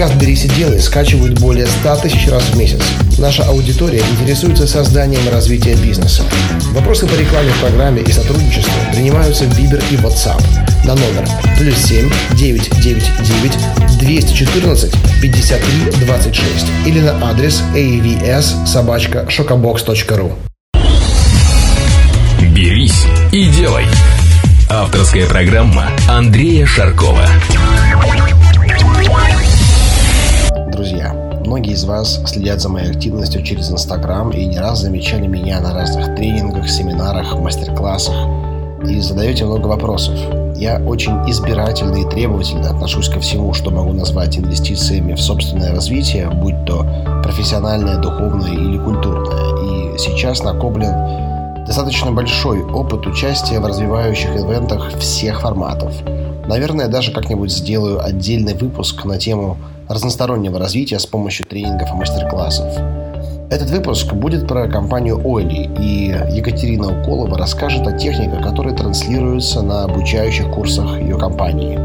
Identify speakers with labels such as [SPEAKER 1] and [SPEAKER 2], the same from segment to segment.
[SPEAKER 1] Подкаст «Берись и делай» скачивают более 100 тысяч раз в месяц. Наша аудитория интересуется созданием и развитием бизнеса. Вопросы по рекламе в программе и сотрудничеству принимаются в Viber и WhatsApp на номер плюс 7 999 214 53 26 или на адрес avs собачка шокобокс.ру.
[SPEAKER 2] «Берись и делай» Авторская программа Андрея Шаркова.
[SPEAKER 1] Многие из вас следят за моей активностью через Инстаграм и не раз замечали меня на разных тренингах, семинарах, мастер-классах и задаете много вопросов. Я очень избирательно и требовательно отношусь ко всему, что могу назвать инвестициями в собственное развитие, будь то профессиональное, духовное или культурное. И сейчас накоплен достаточно большой опыт участия в развивающих ивентах всех форматов. Наверное, даже как-нибудь сделаю отдельный выпуск на тему разностороннего развития с помощью тренингов и мастер-классов. Этот выпуск будет про компанию Ойли, и Екатерина Уколова расскажет о техниках, которые транслируются на обучающих курсах ее компании.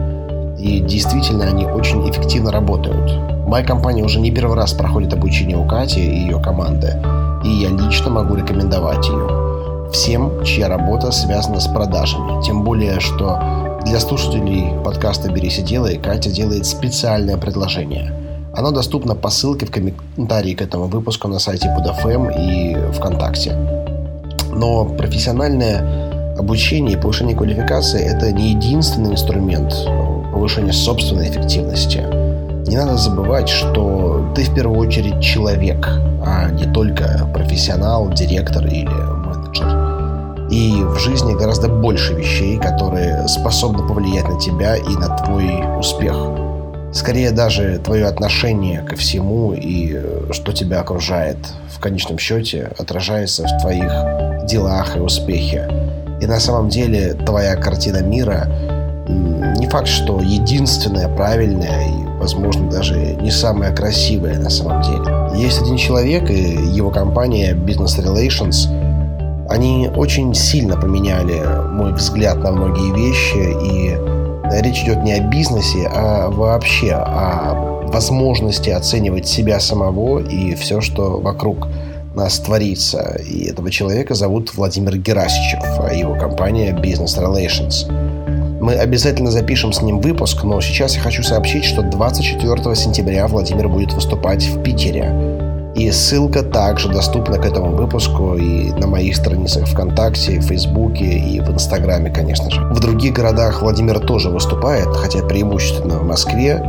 [SPEAKER 1] И действительно, они очень эффективно работают. Моя компания уже не первый раз проходит обучение у Кати и ее команды, и я лично могу рекомендовать ее всем, чья работа связана с продажами. Тем более, что для слушателей подкаста «Берись и делай» Катя делает специальное предложение. Оно доступно по ссылке в комментарии к этому выпуску на сайте PodFM и ВКонтакте. Но профессиональное обучение и повышение квалификации – это не единственный инструмент повышения собственной эффективности. Не надо забывать, что ты в первую очередь человек, а не только профессионал, директор или и в жизни гораздо больше вещей, которые способны повлиять на тебя и на твой успех. Скорее даже твое отношение ко всему и э, что тебя окружает в конечном счете отражается в твоих делах и успехе. И на самом деле твоя картина мира не факт, что единственная правильная и, возможно, даже не самая красивая на самом деле. Есть один человек и его компания Business Relations – они очень сильно поменяли мой взгляд на многие вещи, и речь идет не о бизнесе, а вообще о возможности оценивать себя самого и все, что вокруг нас творится. И этого человека зовут Владимир Герасичев, а его компания Business Relations. Мы обязательно запишем с ним выпуск, но сейчас я хочу сообщить, что 24 сентября Владимир будет выступать в Питере. И ссылка также доступна к этому выпуску и на моих страницах ВКонтакте, в Фейсбуке и в Инстаграме, конечно же. В других городах Владимир тоже выступает, хотя преимущественно в Москве.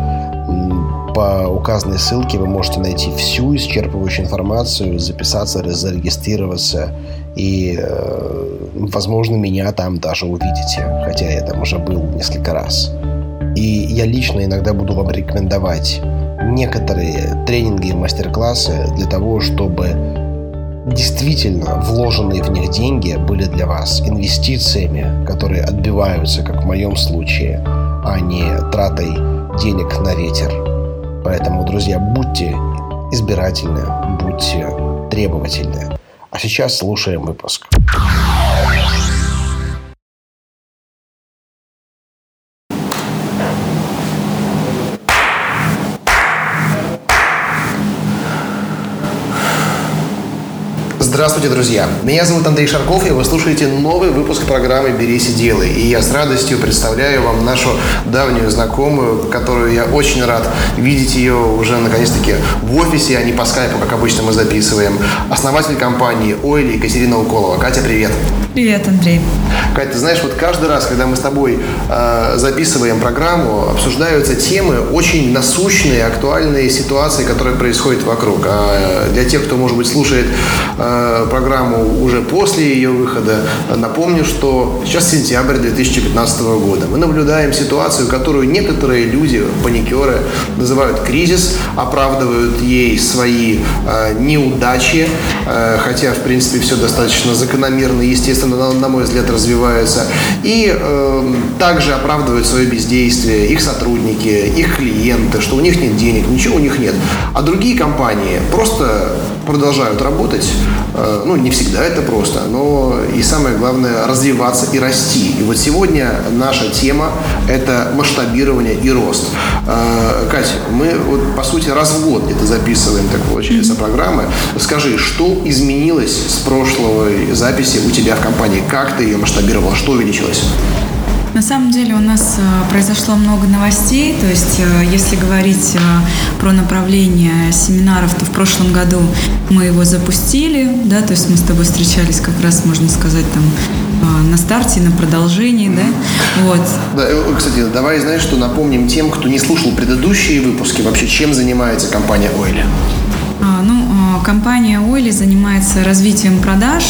[SPEAKER 1] По указанной ссылке вы можете найти всю исчерпывающую информацию, записаться, зарегистрироваться и, э, возможно, меня там даже увидите, хотя я там уже был несколько раз. И я лично иногда буду вам рекомендовать некоторые тренинги и мастер-классы для того, чтобы действительно вложенные в них деньги были для вас инвестициями, которые отбиваются, как в моем случае, а не тратой денег на ветер. Поэтому, друзья, будьте избирательны, будьте требовательны. А сейчас слушаем выпуск. atrás Здравствуйте, друзья! Меня зовут Андрей Шарков, и вы слушаете новый выпуск программы «Берись и делай». И я с радостью представляю вам нашу давнюю знакомую, которую я очень рад видеть ее уже наконец-таки в офисе, а не по скайпу, как обычно мы записываем. Основатель компании «Ойли» Екатерина Уколова. Катя, привет!
[SPEAKER 3] Привет, Андрей!
[SPEAKER 1] Катя, ты знаешь, вот каждый раз, когда мы с тобой э, записываем программу, обсуждаются темы очень насущные, актуальные ситуации, которые происходят вокруг. А для тех, кто, может быть, слушает э, Э, программу уже после ее выхода. Напомню, что сейчас сентябрь 2015 года. Мы наблюдаем ситуацию, которую некоторые люди, паникеры, называют кризис, оправдывают ей свои э, неудачи, э, хотя, в принципе, все достаточно закономерно естественно, на, на мой взгляд, развивается. И э, также оправдывают свое бездействие их сотрудники, их клиенты, что у них нет денег, ничего у них нет. А другие компании просто продолжают работать. Э, ну, не всегда это просто, но и самое главное развиваться и расти. И вот сегодня наша тема – это масштабирование и рост. Э, Катя, мы вот, по сути, раз в год где-то записываем, так получается, программы. Скажи, что изменилось с прошлой записи у тебя в компании? Как ты ее масштабировала? Что увеличилось?
[SPEAKER 3] На самом деле у нас э, произошло много новостей, то есть э, если говорить э, про направление семинаров, то в прошлом году мы его запустили, да, то есть мы с тобой встречались как раз, можно сказать, там на старте, на продолжении, да, вот.
[SPEAKER 1] Да, кстати, давай, знаешь, что напомним тем, кто не слушал предыдущие выпуски, вообще чем занимается компания Ойли?
[SPEAKER 3] А, ну, компания Ойли занимается развитием продаж.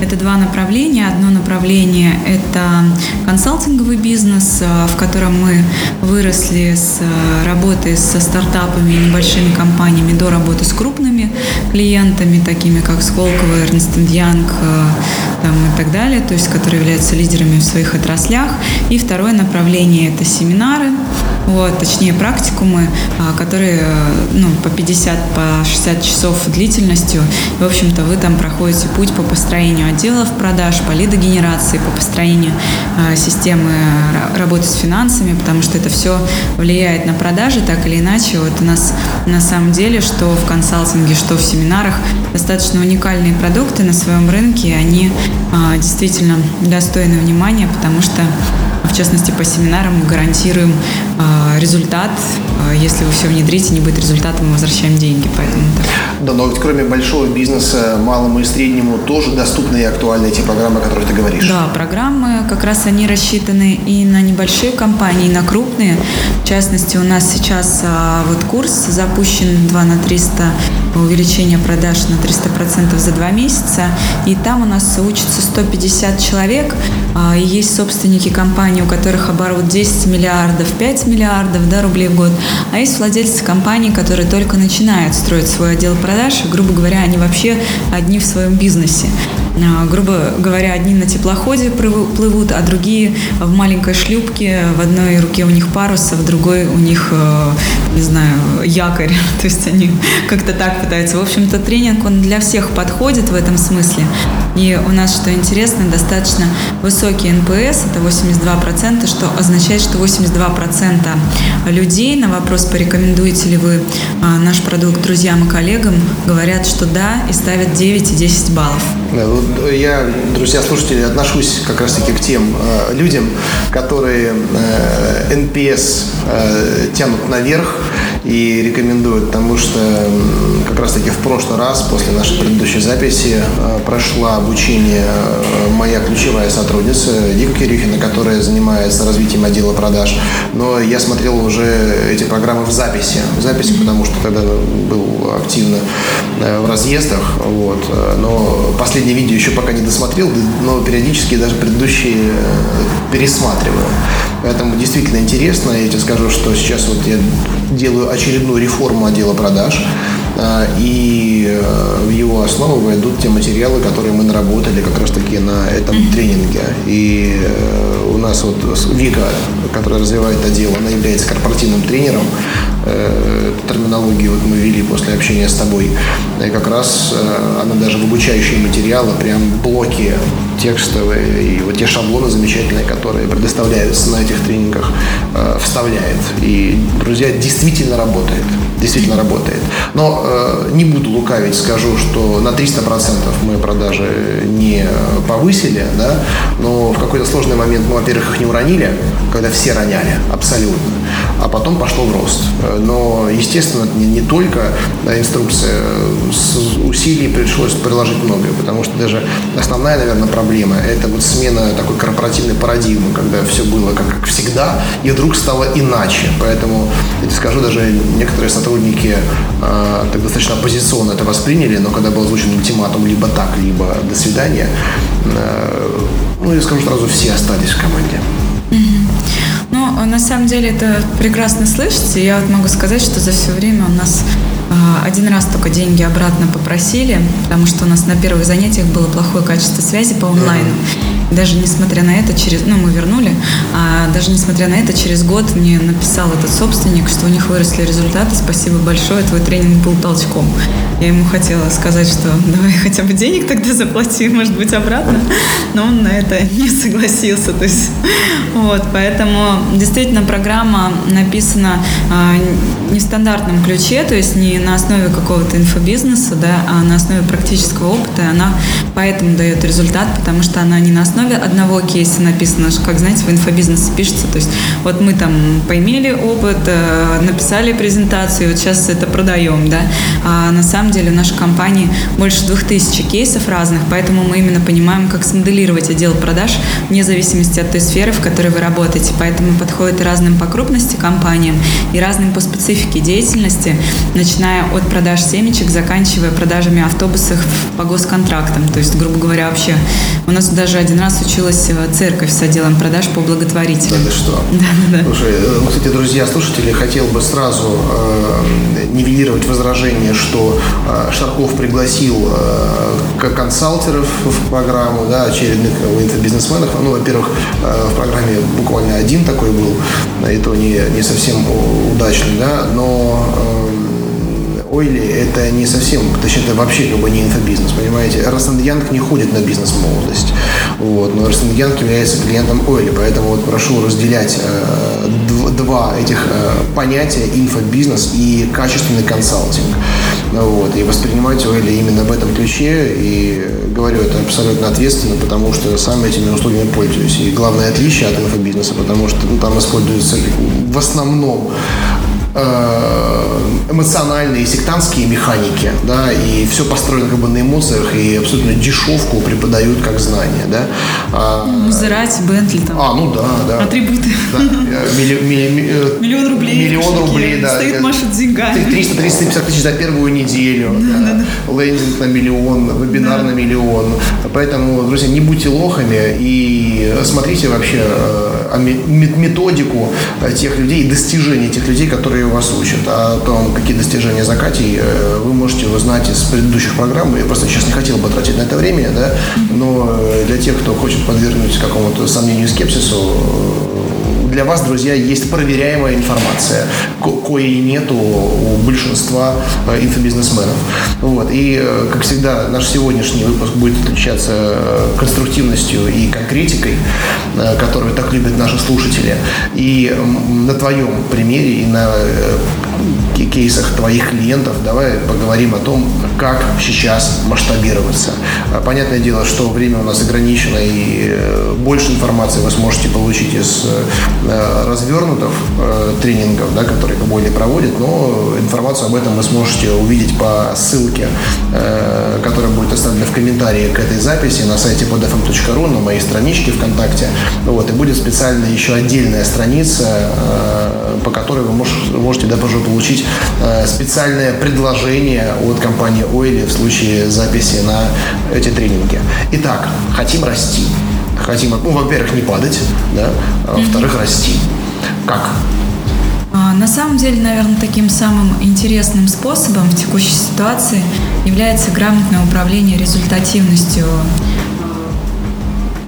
[SPEAKER 3] Это два направления. Одно направление – это консалтинговый бизнес, э, в котором мы выросли с э, работы со стартапами и небольшими компаниями до работы с крупными клиентами, такими как Сколково, Эрнст Янг э, там, и так далее, то есть которые являются лидерами в своих отраслях. И второе направление – это семинары, вот, точнее практикумы, которые ну, по 50, по 60 часов длительностью. И, в общем-то, вы там проходите путь по построению отделов продаж, по лидогенерации, по построению э, системы работы с финансами, потому что это все влияет на продажи так или иначе. Вот у нас на самом деле, что в консалтинге, что в семинарах, достаточно уникальные продукты на своем рынке, они э, действительно достойны внимания, потому что в частности, по семинарам мы гарантируем э, результат. Э, если вы все внедрите, не будет результата, мы возвращаем деньги. Поэтому
[SPEAKER 1] так. Да, но ведь кроме большого бизнеса, малому и среднему тоже доступны и актуальны эти программы, о которых ты говоришь.
[SPEAKER 3] Да, программы как раз они рассчитаны и на небольшие компании, и на крупные. В частности, у нас сейчас э, вот курс запущен 2 на 300 увеличение продаж на 300% за два месяца. И там у нас учатся 150 человек. И есть собственники компании компаний, у которых оборот 10 миллиардов, 5 миллиардов да, рублей в год, а есть владельцы компаний, которые только начинают строить свой отдел продаж, и, грубо говоря, они вообще одни в своем бизнесе. А, грубо говоря, одни на теплоходе плывут, а другие в маленькой шлюпке. В одной руке у них парус, а в другой у них, э, не знаю, якорь. То есть они как-то так пытаются. В общем-то, тренинг, он для всех подходит в этом смысле. И у нас, что интересно, достаточно высокий NPS, это 82%, что означает, что 82% людей на вопрос, порекомендуете ли вы а, наш продукт друзьям и коллегам, говорят, что да, и ставят 9 и 10 баллов.
[SPEAKER 1] Я, друзья, слушатели, отношусь как раз-таки к тем э, людям, которые э, NPS э, тянут наверх и рекомендуют, потому что как раз-таки в прошлый раз, после нашей предыдущей записи, э, прошла обучение э, моя ключевая сотрудница Вика Кирюхина, которая занимается развитием отдела продаж. Но я смотрел уже эти программы в записи, в записи, потому что тогда был активно э, в разъездах. Вот. Но последнее видео еще пока не досмотрел, но периодически даже предыдущие пересматриваю. Поэтому действительно интересно. Я тебе скажу, что сейчас вот я делаю очередную реформу отдела продаж. А, и э, в его основу войдут те материалы, которые мы наработали как раз таки на этом тренинге. И э, у нас вот Вика, которая развивает отдел, она является корпоративным тренером. Э, терминологию вот мы ввели после общения с тобой. И как раз она даже в обучающие материалы, прям блоки текстовые и вот те шаблоны замечательные, которые предоставляются на этих тренингах, вставляет. И, друзья, действительно работает. Действительно работает. Но Э, не буду лукавить, скажу, что на 300% мы продажи не повысили, да, но в какой-то сложный момент мы, во-первых, их не уронили, когда все роняли, абсолютно, а потом пошло в рост. Э, но, естественно, не, не только инструкция, с усилий пришлось приложить многое, потому что даже основная, наверное, проблема – это вот смена такой корпоративной парадигмы, когда все было как, как всегда, и вдруг стало иначе. Поэтому, я тебе скажу, даже некоторые сотрудники э, так достаточно оппозиционно это восприняли, но когда был озвучен ультиматум либо так, либо до свидания, э, ну, я скажу сразу, все остались в команде.
[SPEAKER 3] Ну, на самом деле это прекрасно слышите. Я вот могу сказать, что за все время у нас э, один раз только деньги обратно попросили, потому что у нас на первых занятиях было плохое качество связи по онлайну. Даже несмотря на это, через, ну, мы вернули, а даже несмотря на это, через год мне написал этот собственник, что у них выросли результаты, спасибо большое, твой тренинг был толчком. Я ему хотела сказать, что давай хотя бы денег тогда заплати, может быть, обратно, но он на это не согласился. То есть, вот, поэтому действительно программа написана э, не в стандартном ключе, то есть не на основе какого-то инфобизнеса, да, а на основе практического опыта, и она поэтому дает результат, потому что она не на основе одного кейса написана, как, знаете, в инфобизнесе пишется, то есть вот мы там поимели опыт, э, написали презентацию, вот сейчас это продаем, да, а на самом деле в нашей компании больше двух тысяч кейсов разных, поэтому мы именно понимаем, как смоделировать отдел продаж вне зависимости от той сферы, в которой вы работаете, поэтому подходит разным по крупности компаниям, и разным по специфике деятельности, начиная от продаж семечек, заканчивая продажами автобусов по госконтрактам, то есть, грубо говоря, вообще у нас даже один раз училась э, церковь с отделом продаж по благотворительным.
[SPEAKER 1] Да что? Да, да, да. Слушай, э, ну, кстати, друзья, слушатели, хотел бы сразу э, нивелировать возражение, что э, Шарков пригласил э, консалтеров в программу, да, очередных инфобизнесменов. Ну, во-первых, э, в программе буквально один такой был, и то не, не совсем удачный, да, но э, Oy-Li это не совсем, точнее, это вообще как бы не инфобизнес, понимаете? Ernst Young не ходит на бизнес-молодость, вот, но Ernst Young является клиентом Oy-Li, поэтому вот прошу разделять э, два этих э, понятия инфобизнес и качественный консалтинг. Вот, и воспринимать Ойли именно в этом ключе, и говорю это абсолютно ответственно, потому что сам этими услугами пользуюсь. И главное отличие от инфобизнеса, потому что ну, там используются в основном эмоциональные сектантские механики, да, и все построено как бы на эмоциях, и абсолютно дешевку преподают как знание, да.
[SPEAKER 3] А, Мазерати, Бентли там.
[SPEAKER 1] А, ну да, да.
[SPEAKER 3] Атрибуты. Да.
[SPEAKER 1] Милли, милли,
[SPEAKER 3] э, миллион рублей.
[SPEAKER 1] Миллион рублей, да.
[SPEAKER 3] Стоит, машет деньгами.
[SPEAKER 1] 300-350 тысяч за первую неделю. Да, да. Да. Лендинг на миллион, вебинар да. на миллион. Поэтому, друзья, не будьте лохами и смотрите вообще э, методику тех людей, достижения тех людей, которые которые вас учат. А о том, какие достижения Закатий, э, вы можете узнать из предыдущих программ. Я просто сейчас не хотел бы тратить на это время, да, но э, для тех, кто хочет подвергнуть какому-то сомнению и скепсису, для вас, друзья, есть проверяемая информация, ко- коей нету у большинства инфобизнесменов. Вот. И, как всегда, наш сегодняшний выпуск будет отличаться конструктивностью и конкретикой, которую так любят наши слушатели. И на твоем примере и на кейсах твоих клиентов, давай поговорим о том, как сейчас масштабироваться. А, понятное дело, что время у нас ограничено, и э, больше информации вы сможете получить из э, развернутых э, тренингов, да, которые Кабойли проводит, но информацию об этом вы сможете увидеть по ссылке, которая будет оставлена в комментарии к этой записи на сайте podfm.ru, на моей страничке ВКонтакте. Вот, и будет специально еще отдельная страница, по которой вы можете даже получить Э, специальное предложение от компании Ойли в случае записи на эти тренинги. Итак, хотим расти. Хотим, ну, во-первых, не падать, да, а во-вторых, расти. Как?
[SPEAKER 3] А, на самом деле, наверное, таким самым интересным способом в текущей ситуации является грамотное управление результативностью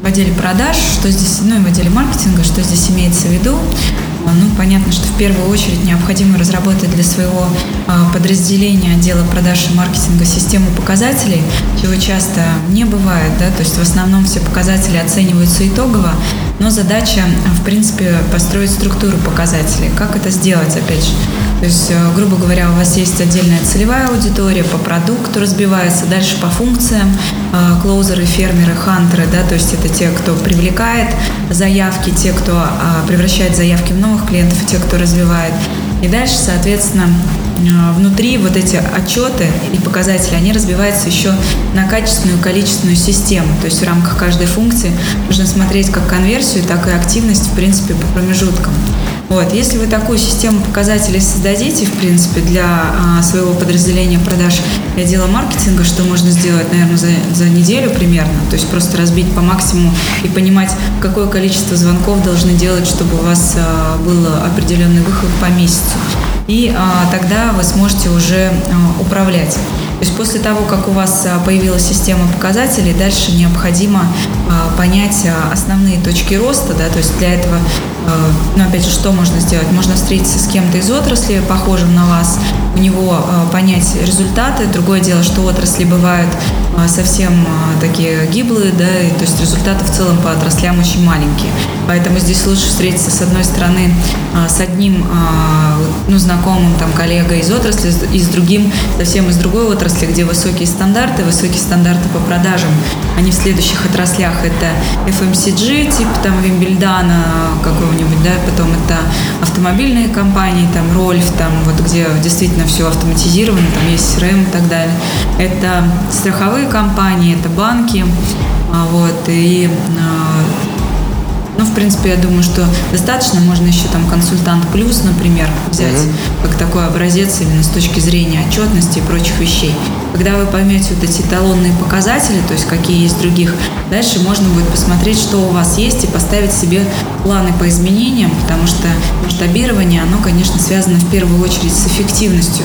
[SPEAKER 3] в отделе продаж, что здесь, ну и в отделе маркетинга, что здесь имеется в виду. Ну, понятно, что в первую очередь необходимо разработать для своего а, подразделения отдела продаж и маркетинга систему показателей, чего часто не бывает, да, то есть в основном все показатели оцениваются итогово, но задача, в принципе, построить структуру показателей. Как это сделать, опять же? То есть, э, грубо говоря, у вас есть отдельная целевая аудитория, по продукту разбивается, дальше по функциям, э, клоузеры, фермеры, хантеры, да, то есть это те, кто привлекает заявки, те, кто а, превращает заявки в новых клиентов, и те, кто развивает. И дальше, соответственно, внутри вот эти отчеты и показатели, они разбиваются еще на качественную и количественную систему. То есть в рамках каждой функции нужно смотреть как конверсию, так и активность, в принципе, по промежуткам. Вот. Если вы такую систему показателей создадите, в принципе, для а, своего подразделения продаж и отдела маркетинга, что можно сделать, наверное, за, за неделю примерно, то есть просто разбить по максимуму и понимать, какое количество звонков должны делать, чтобы у вас а, был определенный выход по месяцу. И а, тогда вы сможете уже а, управлять. То есть после того, как у вас появилась система показателей, дальше необходимо понять основные точки роста, да, то есть для этого но опять же, что можно сделать? Можно встретиться с кем-то из отрасли, похожим на вас, у него понять результаты. Другое дело, что отрасли бывают совсем такие гиблые, да, и, то есть результаты в целом по отраслям очень маленькие. Поэтому здесь лучше встретиться с одной стороны с одним ну, знакомым там коллегой из отрасли, и с другим совсем из другой отрасли, где высокие стандарты, высокие стандарты по продажам. Они в следующих отраслях это FMCG, типа там Вимбельдана какого-нибудь, да, потом это автомобильные компании, там Рольф, там вот где действительно все автоматизировано, там есть CRM и так далее. Это страховые компании, это банки, а, вот, и а, ну, в принципе, я думаю, что достаточно. Можно еще там консультант плюс, например, взять угу. как такой образец именно с точки зрения отчетности и прочих вещей. Когда вы поймете вот эти эталонные показатели, то есть какие есть других, дальше можно будет посмотреть, что у вас есть и поставить себе планы по изменениям, потому что масштабирование, оно, конечно, связано в первую очередь с эффективностью.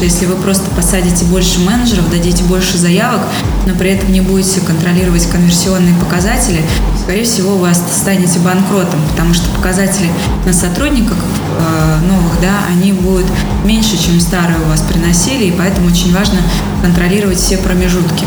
[SPEAKER 3] Что если вы просто посадите больше менеджеров, дадите больше заявок, но при этом не будете контролировать конверсионные показатели, скорее всего, вы станете банкротом, потому что показатели на сотрудниках э, новых, да, они будут меньше, чем старые у вас приносили, и поэтому очень важно контролировать все промежутки.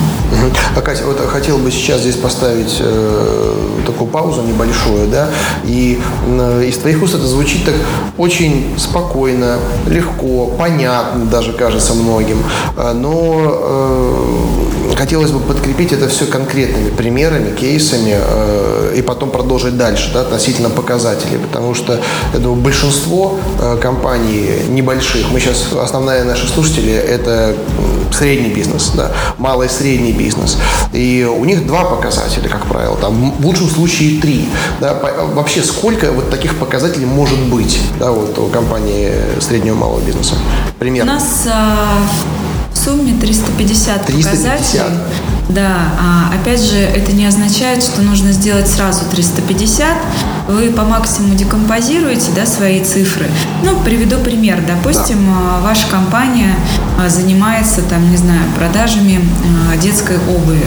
[SPEAKER 1] А, Катя, вот хотел бы сейчас здесь поставить э, такую паузу небольшую, да, и э, из твоих уст это звучит так очень спокойно, легко, понятно даже, кажется, многим, э, но э, хотелось бы подкрепить это все конкретными примерами, кейсами, э, и потом продолжить дальше да, относительно показателей. Потому что, я думаю, большинство э, компаний небольших, мы сейчас, основная наши слушатели, это средний бизнес, да, малый и средний бизнес. И у них два показателя, как правило, там в лучшем случае три. Да, вообще сколько вот таких показателей может быть да, вот у компании среднего и малого бизнеса? Примерно.
[SPEAKER 3] У нас а, в сумме 350, 350. показателей. Да, а опять же, это не означает, что нужно сделать сразу 350. Вы по максимуму декомпозируете да, свои цифры. Ну, приведу пример. Допустим, да. ваша компания а, занимается, там, не знаю, продажами а, детской обуви.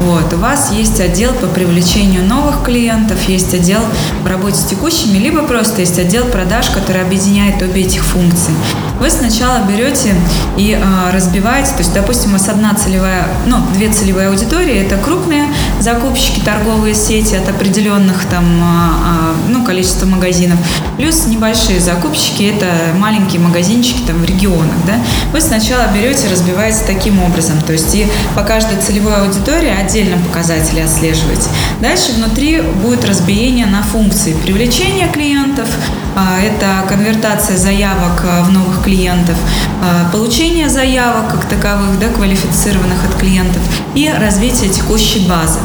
[SPEAKER 3] Вот. У вас есть отдел по привлечению новых клиентов, есть отдел по работе с текущими, либо просто есть отдел продаж, который объединяет обе этих функции. Вы сначала берете и э, разбиваете, то есть, допустим, у вас одна целевая, ну, две целевые аудитории, это крупные закупщики, торговые сети от определенных там, э, ну, количества магазинов, плюс небольшие закупщики, это маленькие магазинчики там в регионах, да. Вы сначала берете, разбиваете таким образом, то есть и по каждой целевой аудитории отдельно показатели отслеживать. Дальше внутри будет разбиение на функции привлечения клиентов, а, это конвертация заявок а, в новых клиентов, а, получение заявок как таковых, да, квалифицированных от клиентов и развитие текущей базы.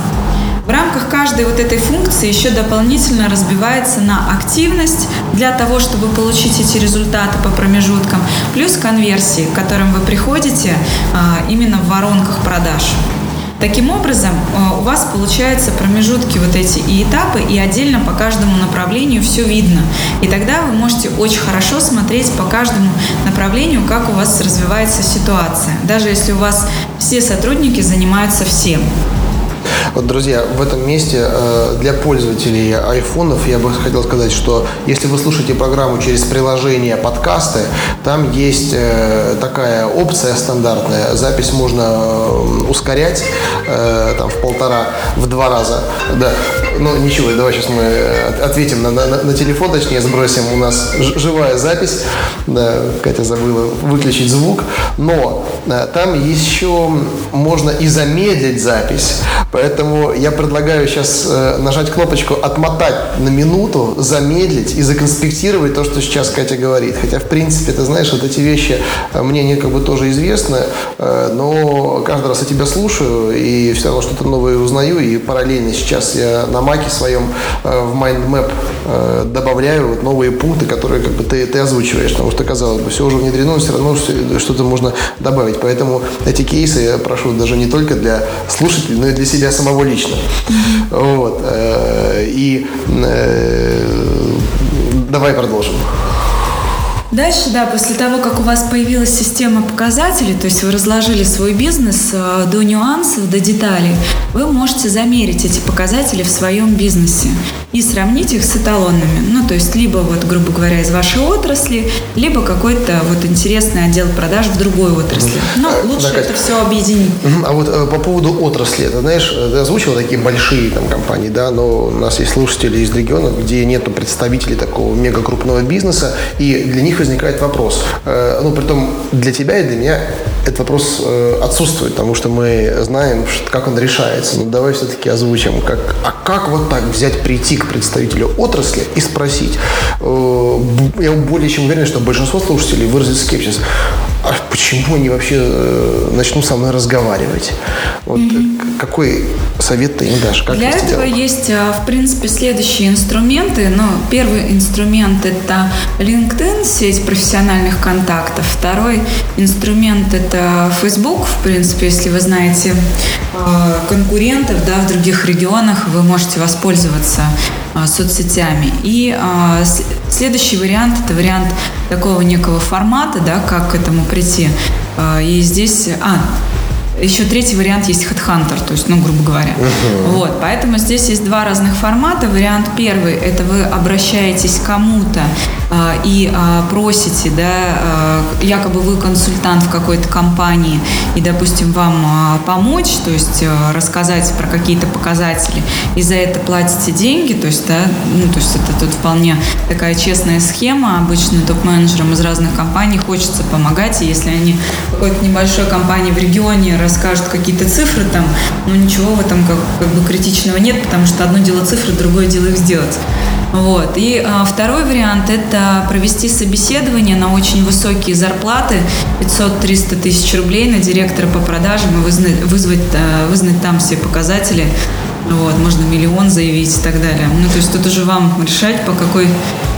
[SPEAKER 3] В рамках каждой вот этой функции еще дополнительно разбивается на активность для того, чтобы получить эти результаты по промежуткам, плюс конверсии, к которым вы приходите именно в воронках продаж. Таким образом, э, у вас получаются промежутки вот эти и этапы, и отдельно по каждому направлению все видно. И тогда вы можете очень хорошо смотреть по каждому направлению, как у вас развивается ситуация, даже если у вас все сотрудники занимаются всем.
[SPEAKER 1] Вот, друзья, в этом месте э, для пользователей айфонов я бы хотел сказать, что если вы слушаете программу через приложение подкасты, там есть э, такая опция стандартная. Запись можно э, ускорять там, в полтора, в два раза. Да. Ну, ничего, давай сейчас мы ответим на, на, на телефон, точнее, сбросим. У нас живая запись. Да, Катя забыла выключить звук. Но там еще можно и замедлить запись. Поэтому я предлагаю сейчас э, нажать кнопочку «Отмотать на минуту», замедлить и законспектировать то, что сейчас Катя говорит. Хотя, в принципе, ты знаешь, вот эти вещи э, мне не как бы тоже известны, э, но каждый раз я тебя слушаю и все равно что-то новое узнаю, и параллельно сейчас я на маке своем в Mind Map добавляю вот новые пункты, которые как бы ты, ты озвучиваешь, потому что, казалось бы, все уже внедрено, все равно что-то можно добавить. Поэтому эти кейсы я прошу даже не только для слушателей, но и для себя самого лично. Вот. Э, и э, давай продолжим.
[SPEAKER 3] Дальше, да, после того, как у вас появилась система показателей, то есть вы разложили свой бизнес э, до нюансов, до деталей, вы можете замерить эти показатели в своем бизнесе и сравнить их с эталонными. Ну, то есть либо, вот, грубо говоря, из вашей отрасли, либо какой-то вот интересный отдел продаж в другой отрасли. Но лучше да, это все объединить.
[SPEAKER 1] А вот э, по поводу отрасли, ты знаешь, ты озвучил такие большие там компании, да, но у нас есть слушатели из регионов, где нету представителей такого мега крупного бизнеса, и для них возникает вопрос. Э, ну, при том для тебя и для меня этот вопрос э, отсутствует, потому что мы знаем, как он решается. Но ну, давай все-таки озвучим, как, а как вот так взять, прийти к представителю отрасли и спросить. Э, я более чем уверен, что большинство слушателей выразит скепсис а почему они вообще э, начнут со мной разговаривать? Вот mm-hmm. какой совет ты им дашь?
[SPEAKER 3] Как Для этого делать? есть, э, в принципе, следующие инструменты. Ну, первый инструмент – это LinkedIn, сеть профессиональных контактов. Второй инструмент – это Facebook. В принципе, если вы знаете э, конкурентов да, в других регионах, вы можете воспользоваться соцсетями. И следующий вариант – это вариант такого некого формата, да, как к этому прийти. А, и здесь... А, еще третий вариант есть Headhunter, то есть, ну, грубо говоря. Uh-huh. Вот, поэтому здесь есть два разных формата. Вариант первый – это вы обращаетесь к кому-то э, и э, просите, да, э, якобы вы консультант в какой-то компании, и, допустим, вам э, помочь, то есть э, рассказать про какие-то показатели, и за это платите деньги, то есть, да, ну, то есть это тут вполне такая честная схема. Обычно топ-менеджерам из разных компаний хочется помогать, и если они в какой-то небольшой компании в регионе расскажут какие-то цифры там, но ничего в этом как, как бы критичного нет, потому что одно дело цифры, другое дело их сделать. Вот. И а, второй вариант – это провести собеседование на очень высокие зарплаты, 500-300 тысяч рублей на директора по продажам и вызнать, вызвать, а, вызнать там все показатели. Вот, можно миллион заявить и так далее. Ну, то есть тут уже вам решать, по какой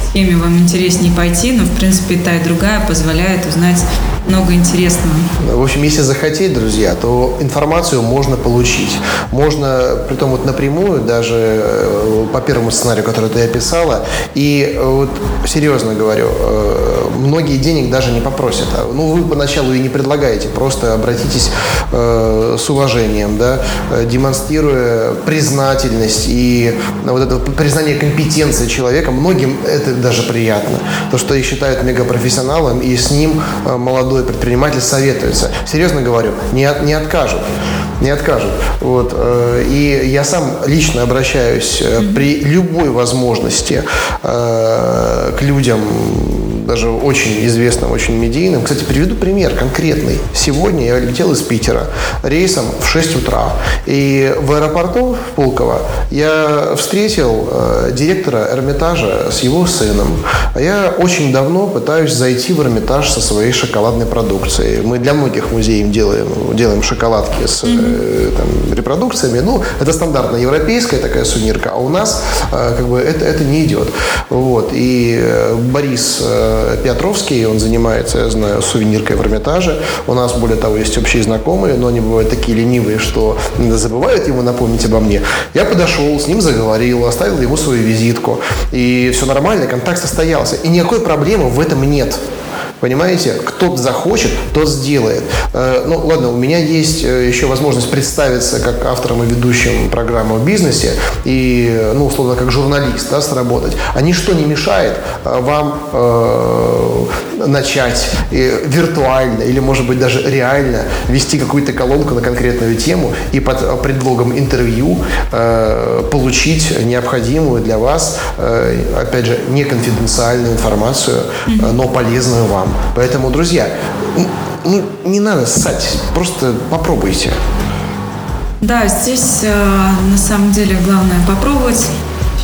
[SPEAKER 3] схеме вам интереснее пойти, но, в принципе, и та, и другая позволяет узнать много интересного.
[SPEAKER 1] В общем, если захотеть, друзья, то информацию можно получить. Можно, при том вот напрямую, даже э, по первому сценарию, который ты описала, и э, вот серьезно говорю, э, многие денег даже не попросят. А, ну, вы поначалу и не предлагаете, просто обратитесь с уважением, да, демонстрируя признательность и вот это признание компетенции человека. Многим это даже приятно. То, что их считают мегапрофессионалом, и с ним молодой молодой предприниматель советуется. Серьезно говорю, не, от, не откажут. Не откажут. Вот. Э, и я сам лично обращаюсь э, при любой возможности э, к людям даже очень известным, очень медийным. Кстати, приведу пример конкретный. Сегодня я летел из Питера рейсом в 6 утра. И в аэропорту Пулково я встретил э, директора Эрмитажа с его сыном. А я очень давно пытаюсь зайти в Эрмитаж со своей шоколадной продукцией. Мы для многих музеев делаем, делаем шоколадки с э, там, репродукциями. Ну, это стандартная европейская такая сувенирка, а у нас э, как бы это, это не идет. Вот. И Борис Петровский, он занимается, я знаю, сувениркой в Эрмитаже. У нас, более того, есть общие знакомые, но они бывают такие ленивые, что забывают ему напомнить обо мне. Я подошел, с ним заговорил, оставил ему свою визитку. И все нормально, контакт состоялся. И никакой проблемы в этом нет. Понимаете, кто захочет, тот сделает. Э, ну, ладно, у меня есть э, еще возможность представиться как автором и ведущим программы в бизнесе и, ну, условно, как журналист, да, сработать. А ничто не мешает э, вам начать виртуально или, может быть, даже реально вести какую-то колонку на конкретную тему и под предлогом интервью э, получить необходимую для вас, э, опять же, неконфиденциальную информацию, но полезную вам. Поэтому, друзья, ну, не надо ссать, просто попробуйте.
[SPEAKER 3] Да, здесь э, на самом деле главное попробовать.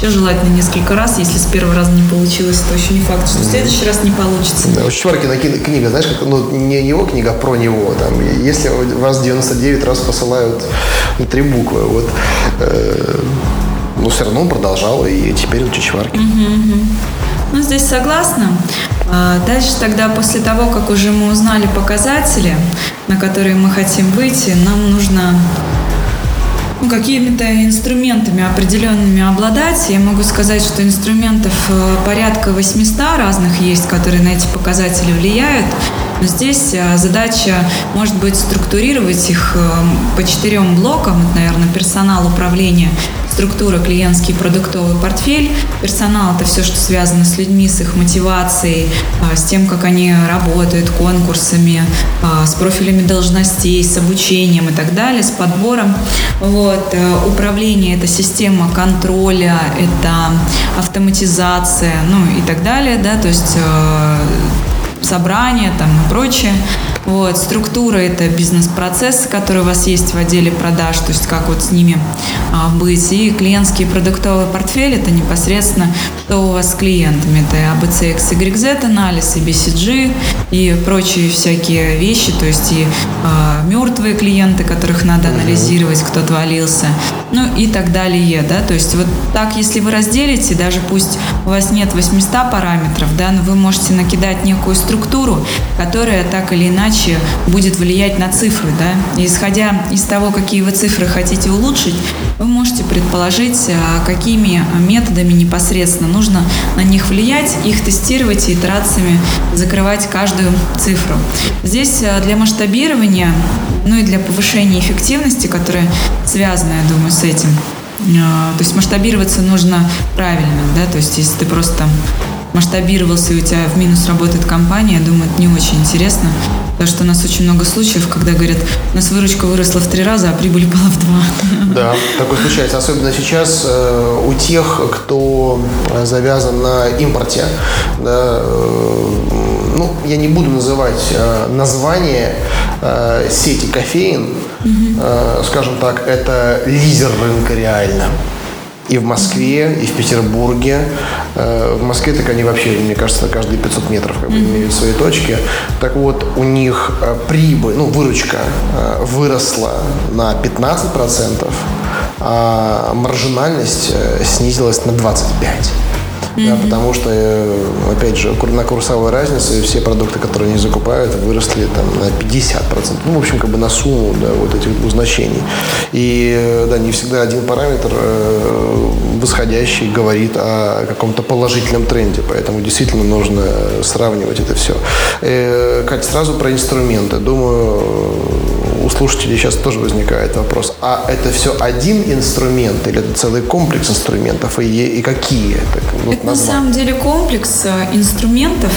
[SPEAKER 3] Еще желательно несколько раз. Если с первого раза не получилось, то еще не факт, что в следующий раз не получится.
[SPEAKER 1] Да, у Чичваркина книга, знаешь, как, ну, не его книга, а про него. Там, если вас 99 раз посылают ну, три буквы, вот, э, но все равно он продолжал, и теперь у Чичваркин. Угу, угу.
[SPEAKER 3] Ну, здесь согласна. А, дальше тогда, после того, как уже мы узнали показатели, на которые мы хотим выйти, нам нужно ну, какими-то инструментами определенными обладать. Я могу сказать, что инструментов э, порядка 800 разных есть, которые на эти показатели влияют. Но здесь э, задача может быть структурировать их э, по четырем блокам. Это, наверное, персонал управления, структура, клиентский продуктовый портфель. Персонал – это все, что связано с людьми, с их мотивацией, с тем, как они работают, конкурсами, с профилями должностей, с обучением и так далее, с подбором. Вот, э, управление – это система контроля, это автоматизация, ну и так далее, да, то есть э, собрания там и прочее. Вот, структура – это бизнес-процессы, которые у вас есть в отделе продаж, то есть как вот с ними а, быть. И клиентский продуктовый портфель – это непосредственно что у вас с клиентами. Это ABC, XYZ анализ, и BCG, и прочие всякие вещи, то есть и а, мертвые клиенты, которых надо анализировать, кто отвалился, ну и так далее, да, то есть вот так, если вы разделите, даже пусть у вас нет 800 параметров, да, но вы можете накидать некую структуру, которая так или иначе иначе будет влиять на цифры. Да? Исходя из того, какие вы цифры хотите улучшить, вы можете предположить, а, какими методами непосредственно нужно на них влиять, их тестировать и итерациями закрывать каждую цифру. Здесь а, для масштабирования, ну и для повышения эффективности, которая связана, я думаю, с этим, а, то есть масштабироваться нужно правильно, да, то есть если ты просто масштабировался и у тебя в минус работает компания, я думаю, это не очень интересно. Потому что у нас очень много случаев, когда говорят, у нас выручка выросла в три раза, а прибыль упала в два.
[SPEAKER 1] Да, такое случается. Особенно сейчас э, у тех, кто завязан на импорте. Да, э, ну, я не буду называть э, название э, сети кофеин. Угу. Э, скажем так, это лидер рынка реально и в Москве, и в Петербурге. Э, в Москве так они вообще, мне кажется, каждые 500 метров как бы, имеют свои точки. Так вот, у них э, прибыль, ну, выручка э, выросла на 15%, а маржинальность снизилась на 25% mm-hmm. да, потому что, э, опять же, на курсовой разнице все продукты, которые они закупают, выросли там на 50%. Ну, в общем, как бы на сумму да, вот этих двух значений. И э, да, не всегда один параметр э, восходящий говорит о каком-то положительном тренде, поэтому действительно нужно сравнивать это все. Кать, сразу про инструменты. Думаю, слушателей сейчас тоже возникает вопрос, а это все один инструмент или это целый комплекс инструментов и, и какие это?
[SPEAKER 3] Вот это на самом деле комплекс э, инструментов.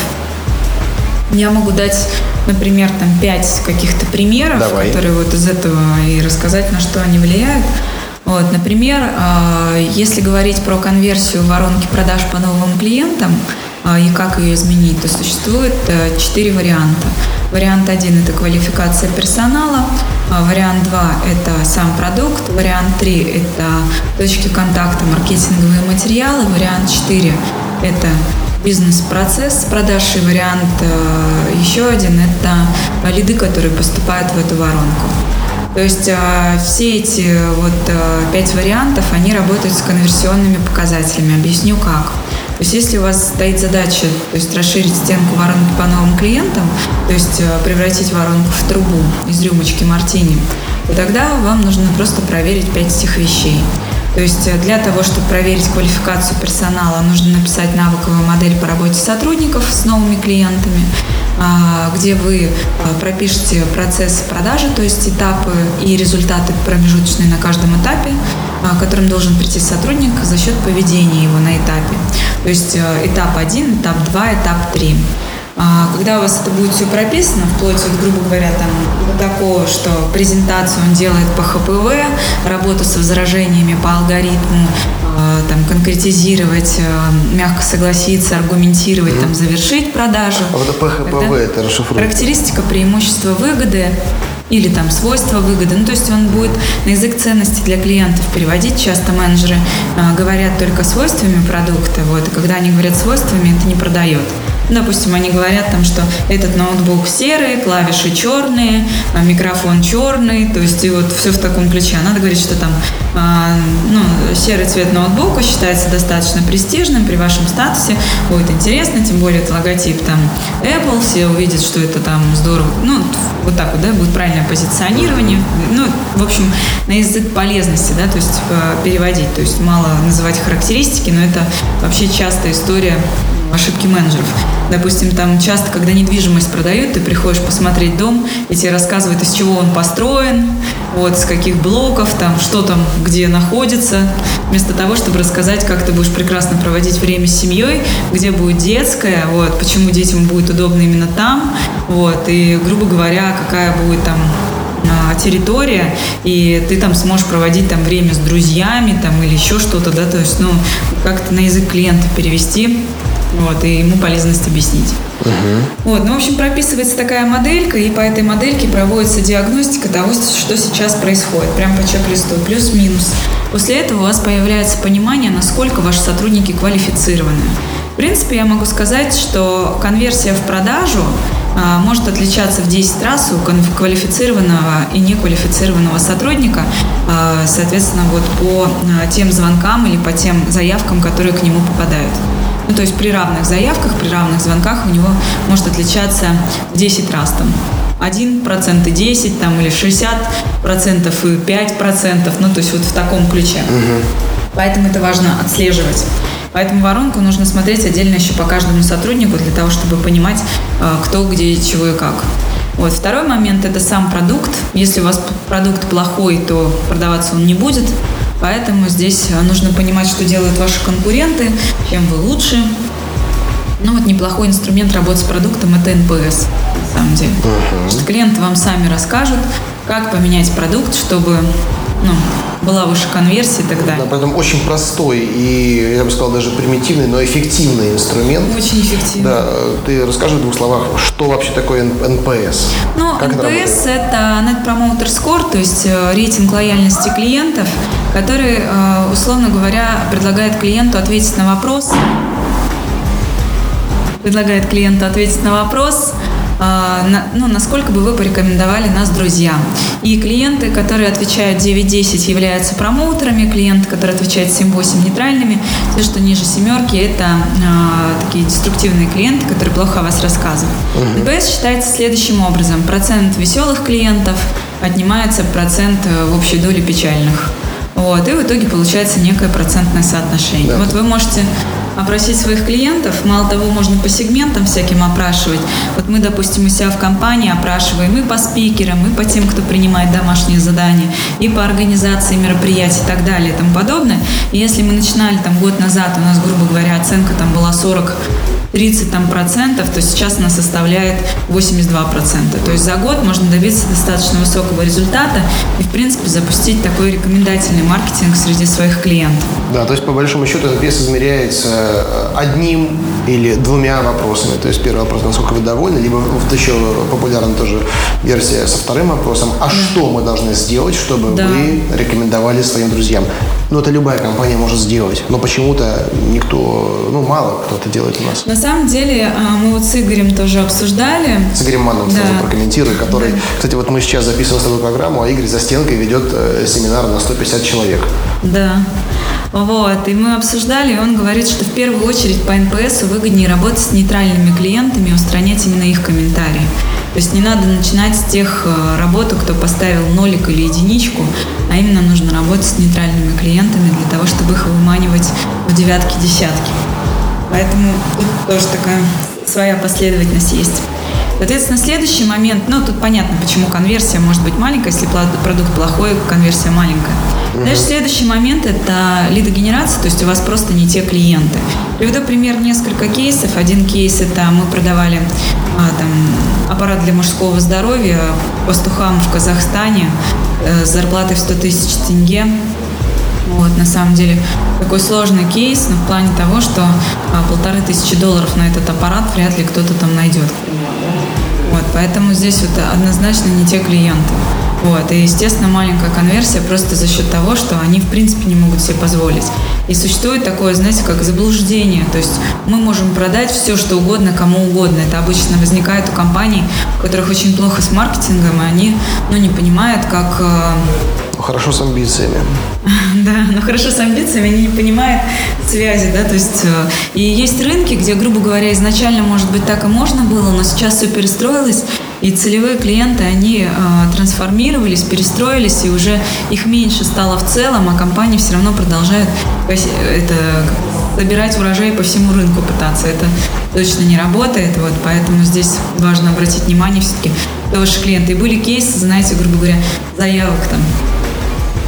[SPEAKER 3] Я могу дать, например, там пять каких-то примеров, Давай. которые вот из этого и рассказать, на что они влияют. Вот, например, э, если говорить про конверсию воронки продаж по новым клиентам э, и как ее изменить, то существует четыре варианта. Вариант один – это квалификация персонала. А вариант два – это сам продукт. Вариант три – это точки контакта, маркетинговые материалы. Вариант четыре – это бизнес-процесс продаж. И вариант э, еще один – это лиды, которые поступают в эту воронку. То есть э, все эти вот э, пять вариантов, они работают с конверсионными показателями. Объясню как. То есть если у вас стоит задача то есть расширить стенку воронки по новым клиентам, то есть э, превратить воронку в трубу из рюмочки мартини, то тогда вам нужно просто проверить пять этих вещей. То есть э, для того, чтобы проверить квалификацию персонала, нужно написать навыковую модель по работе сотрудников с новыми клиентами, а, где вы а, пропишете процесс продажи, то есть этапы и результаты промежуточные на каждом этапе, а, которым должен прийти сотрудник за счет поведения его на этапе. То есть э, этап 1, этап 2, этап 3. Когда у вас это будет все прописано, вплоть, вот, грубо говоря, там, до такого, что презентацию он делает по ХПВ, работу с возражениями по алгоритму, там, конкретизировать, э, мягко согласиться, аргументировать, там, завершить продажу.
[SPEAKER 1] А вот ПХПВ это, это расшифровка?
[SPEAKER 3] Характеристика, преимущества, выгоды или там свойства выгоды. Ну, то есть он будет на язык ценности для клиентов переводить. Часто менеджеры э, говорят только свойствами продукта, вот, и когда они говорят свойствами, это не продает. Допустим, они говорят там, что этот ноутбук серый, клавиши черные, а микрофон черный, то есть и вот все в таком ключе. А надо говорить, что там а, ну, серый цвет ноутбука считается достаточно престижным при вашем статусе, будет интересно, тем более это логотип там Apple, все увидят, что это там здорово, ну, вот так вот, да, будет правильное позиционирование, ну, в общем, на язык полезности, да, то есть э, переводить, то есть мало называть характеристики, но это вообще частая история ошибки менеджеров. Допустим, там часто, когда недвижимость продают, ты приходишь посмотреть дом, и тебе рассказывают, из чего он построен, вот, с каких блоков, там, что там, где находится, вместо того, чтобы рассказать, как ты будешь прекрасно проводить время с семьей, где будет детская, вот, почему детям будет удобно именно там, вот, и, грубо говоря, какая будет там а, территория, и ты там сможешь проводить там время с друзьями там или еще что-то, да, то есть, ну, как-то на язык клиента перевести вот, и ему полезность объяснить. Угу. Вот, ну, в общем, прописывается такая моделька, и по этой модельке проводится диагностика того, что сейчас происходит, прям по чек-листу, плюс-минус. После этого у вас появляется понимание, насколько ваши сотрудники квалифицированы. В принципе, я могу сказать, что конверсия в продажу а, может отличаться в 10 раз у квалифицированного и неквалифицированного сотрудника, а, соответственно, вот по а, тем звонкам или по тем заявкам, которые к нему попадают. Ну, то есть при равных заявках, при равных звонках у него может отличаться в 10 раз там. 1% и 10 там, или 60% и 5%, ну то есть вот в таком ключе. Угу. Поэтому это важно отслеживать. Поэтому воронку нужно смотреть отдельно еще по каждому сотруднику для того, чтобы понимать, э, кто, где, чего и как. Вот. Второй момент – это сам продукт. Если у вас продукт плохой, то продаваться он не будет. Поэтому здесь э, нужно понимать, что делают ваши конкуренты, чем вы лучше. Ну вот неплохой инструмент работы с продуктом – это NPS, на самом деле. Uh-huh. Что клиенты вам сами расскажут, как поменять продукт, чтобы ну, была выше конверсия и так далее.
[SPEAKER 1] Да, поэтому очень простой и, я бы сказал, даже примитивный, но эффективный инструмент.
[SPEAKER 3] Очень эффективный.
[SPEAKER 1] Да, ты расскажи в двух словах, что вообще такое NPS?
[SPEAKER 3] Ну, как НПС – это Net Promoter Score, то есть э, рейтинг лояльности клиентов, который, э, условно говоря, предлагает клиенту ответить на вопрос, предлагает клиенту ответить на вопрос, ну, насколько бы вы порекомендовали нас друзьям. И клиенты, которые отвечают 9-10, являются промоутерами, клиенты, которые отвечают 7-8, нейтральными. Все, что ниже семерки, это а, такие деструктивные клиенты, которые плохо о вас рассказывают. Угу. ДПС считается следующим образом. Процент веселых клиентов отнимается процент э, в общей доле печальных. Вот, и в итоге получается некое процентное соотношение. Да. Вот вы можете опросить своих клиентов. Мало того, можно по сегментам всяким опрашивать. Вот мы, допустим, у себя в компании опрашиваем и по спикерам, и по тем, кто принимает домашние задания, и по организации мероприятий и так далее и тому подобное. И если мы начинали там год назад, у нас, грубо говоря, оценка там была 40 30 там, процентов, то сейчас она составляет 82 процента. То есть за год можно добиться достаточно высокого результата и, в принципе, запустить такой рекомендательный маркетинг среди своих клиентов.
[SPEAKER 1] Да, то есть по большому счету этот вес измеряется э, одним или двумя вопросами. То есть первый вопрос, насколько вы довольны, либо вот еще популярна тоже версия со вторым вопросом, а да. что мы должны сделать, чтобы да. вы рекомендовали своим друзьям. Ну, это любая компания может сделать, но почему-то никто, ну, мало кто это делает у нас.
[SPEAKER 3] На самом деле, а, мы вот с Игорем тоже обсуждали.
[SPEAKER 1] С Игорем Манном да. сразу прокомментирую, который, да. кстати, вот мы сейчас записываем с тобой программу, а Игорь за стенкой ведет э, семинар на 150 человек.
[SPEAKER 3] Да. Вот, и мы обсуждали, и он говорит, что в первую очередь по NPS выгоднее работать с нейтральными клиентами и устранять именно их комментарии. То есть не надо начинать с тех э, работы, кто поставил нолик или единичку, а именно нужно работать с нейтральными клиентами для того, чтобы их выманивать в девятки, десятки. Поэтому тут тоже такая своя последовательность есть. Соответственно, следующий момент, ну, тут понятно, почему конверсия может быть маленькая, если продукт плохой, конверсия маленькая. Дальше следующий момент – это лидогенерация, то есть у вас просто не те клиенты. Приведу пример несколько кейсов. Один кейс – это мы продавали а, там, аппарат для мужского здоровья пастухам в Казахстане э, с зарплатой в 100 тысяч тенге. Вот, на самом деле, такой сложный кейс, но в плане того, что а, полторы тысячи долларов на этот аппарат вряд ли кто-то там найдет. Вот, поэтому здесь вот однозначно не те клиенты. Вот. И, естественно, маленькая конверсия просто за счет того, что они, в принципе, не могут себе позволить. И существует такое, знаете, как заблуждение. То есть мы можем продать все, что угодно, кому угодно. Это обычно возникает у компаний, у которых очень плохо с маркетингом, и они ну, не понимают, как э,
[SPEAKER 1] Хорошо с амбициями.
[SPEAKER 3] Да, но хорошо с амбициями, они не понимают связи, да, то есть э, и есть рынки, где, грубо говоря, изначально, может быть, так и можно было, но сейчас все перестроилось, и целевые клиенты, они э, трансформировались, перестроились, и уже их меньше стало в целом, а компании все равно продолжают это, собирать урожай по всему рынку пытаться. Это точно не работает, вот, поэтому здесь важно обратить внимание все-таки на ваши клиенты. И были кейсы, знаете, грубо говоря, заявок там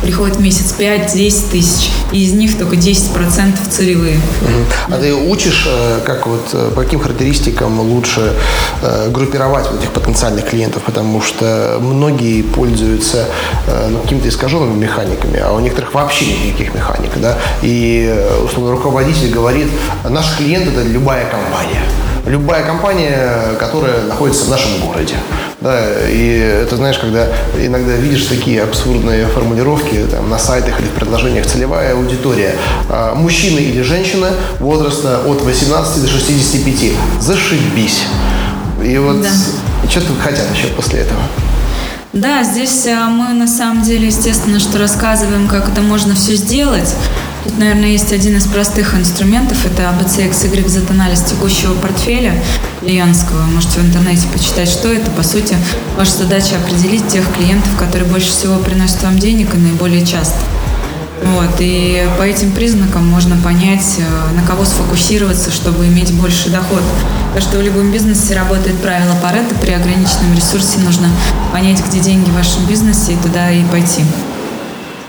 [SPEAKER 3] приходит месяц 5-10 тысяч, и из них только 10% целевые.
[SPEAKER 1] А ты учишь, э, как вот, э, по каким характеристикам лучше э, группировать вот этих потенциальных клиентов, потому что многие пользуются ну, какими-то искаженными механиками, а у некоторых вообще никаких механик, да, и условно руководитель говорит, наш клиент это любая компания любая компания, которая находится в нашем городе. Да, и это, знаешь, когда иногда видишь такие абсурдные формулировки там, на сайтах или в предложениях целевая аудитория. А, мужчина или женщина возраста от 18 до 65. Зашибись. И вот да. что тут хотят еще после этого?
[SPEAKER 3] Да, здесь а, мы на самом деле, естественно, что рассказываем, как это можно все сделать. Тут, наверное, есть один из простых инструментов. Это ABC XY Z-анализ текущего портфеля клиентского. Можете в интернете почитать, что это. По сути, ваша задача определить тех клиентов, которые больше всего приносят вам денег и наиболее часто. Вот, и по этим признакам можно понять, э, на кого сфокусироваться, чтобы иметь больше доход. Потому что в любом бизнесе работает правило Паретта. При ограниченном ресурсе нужно понять, где деньги в вашем бизнесе, и туда и пойти.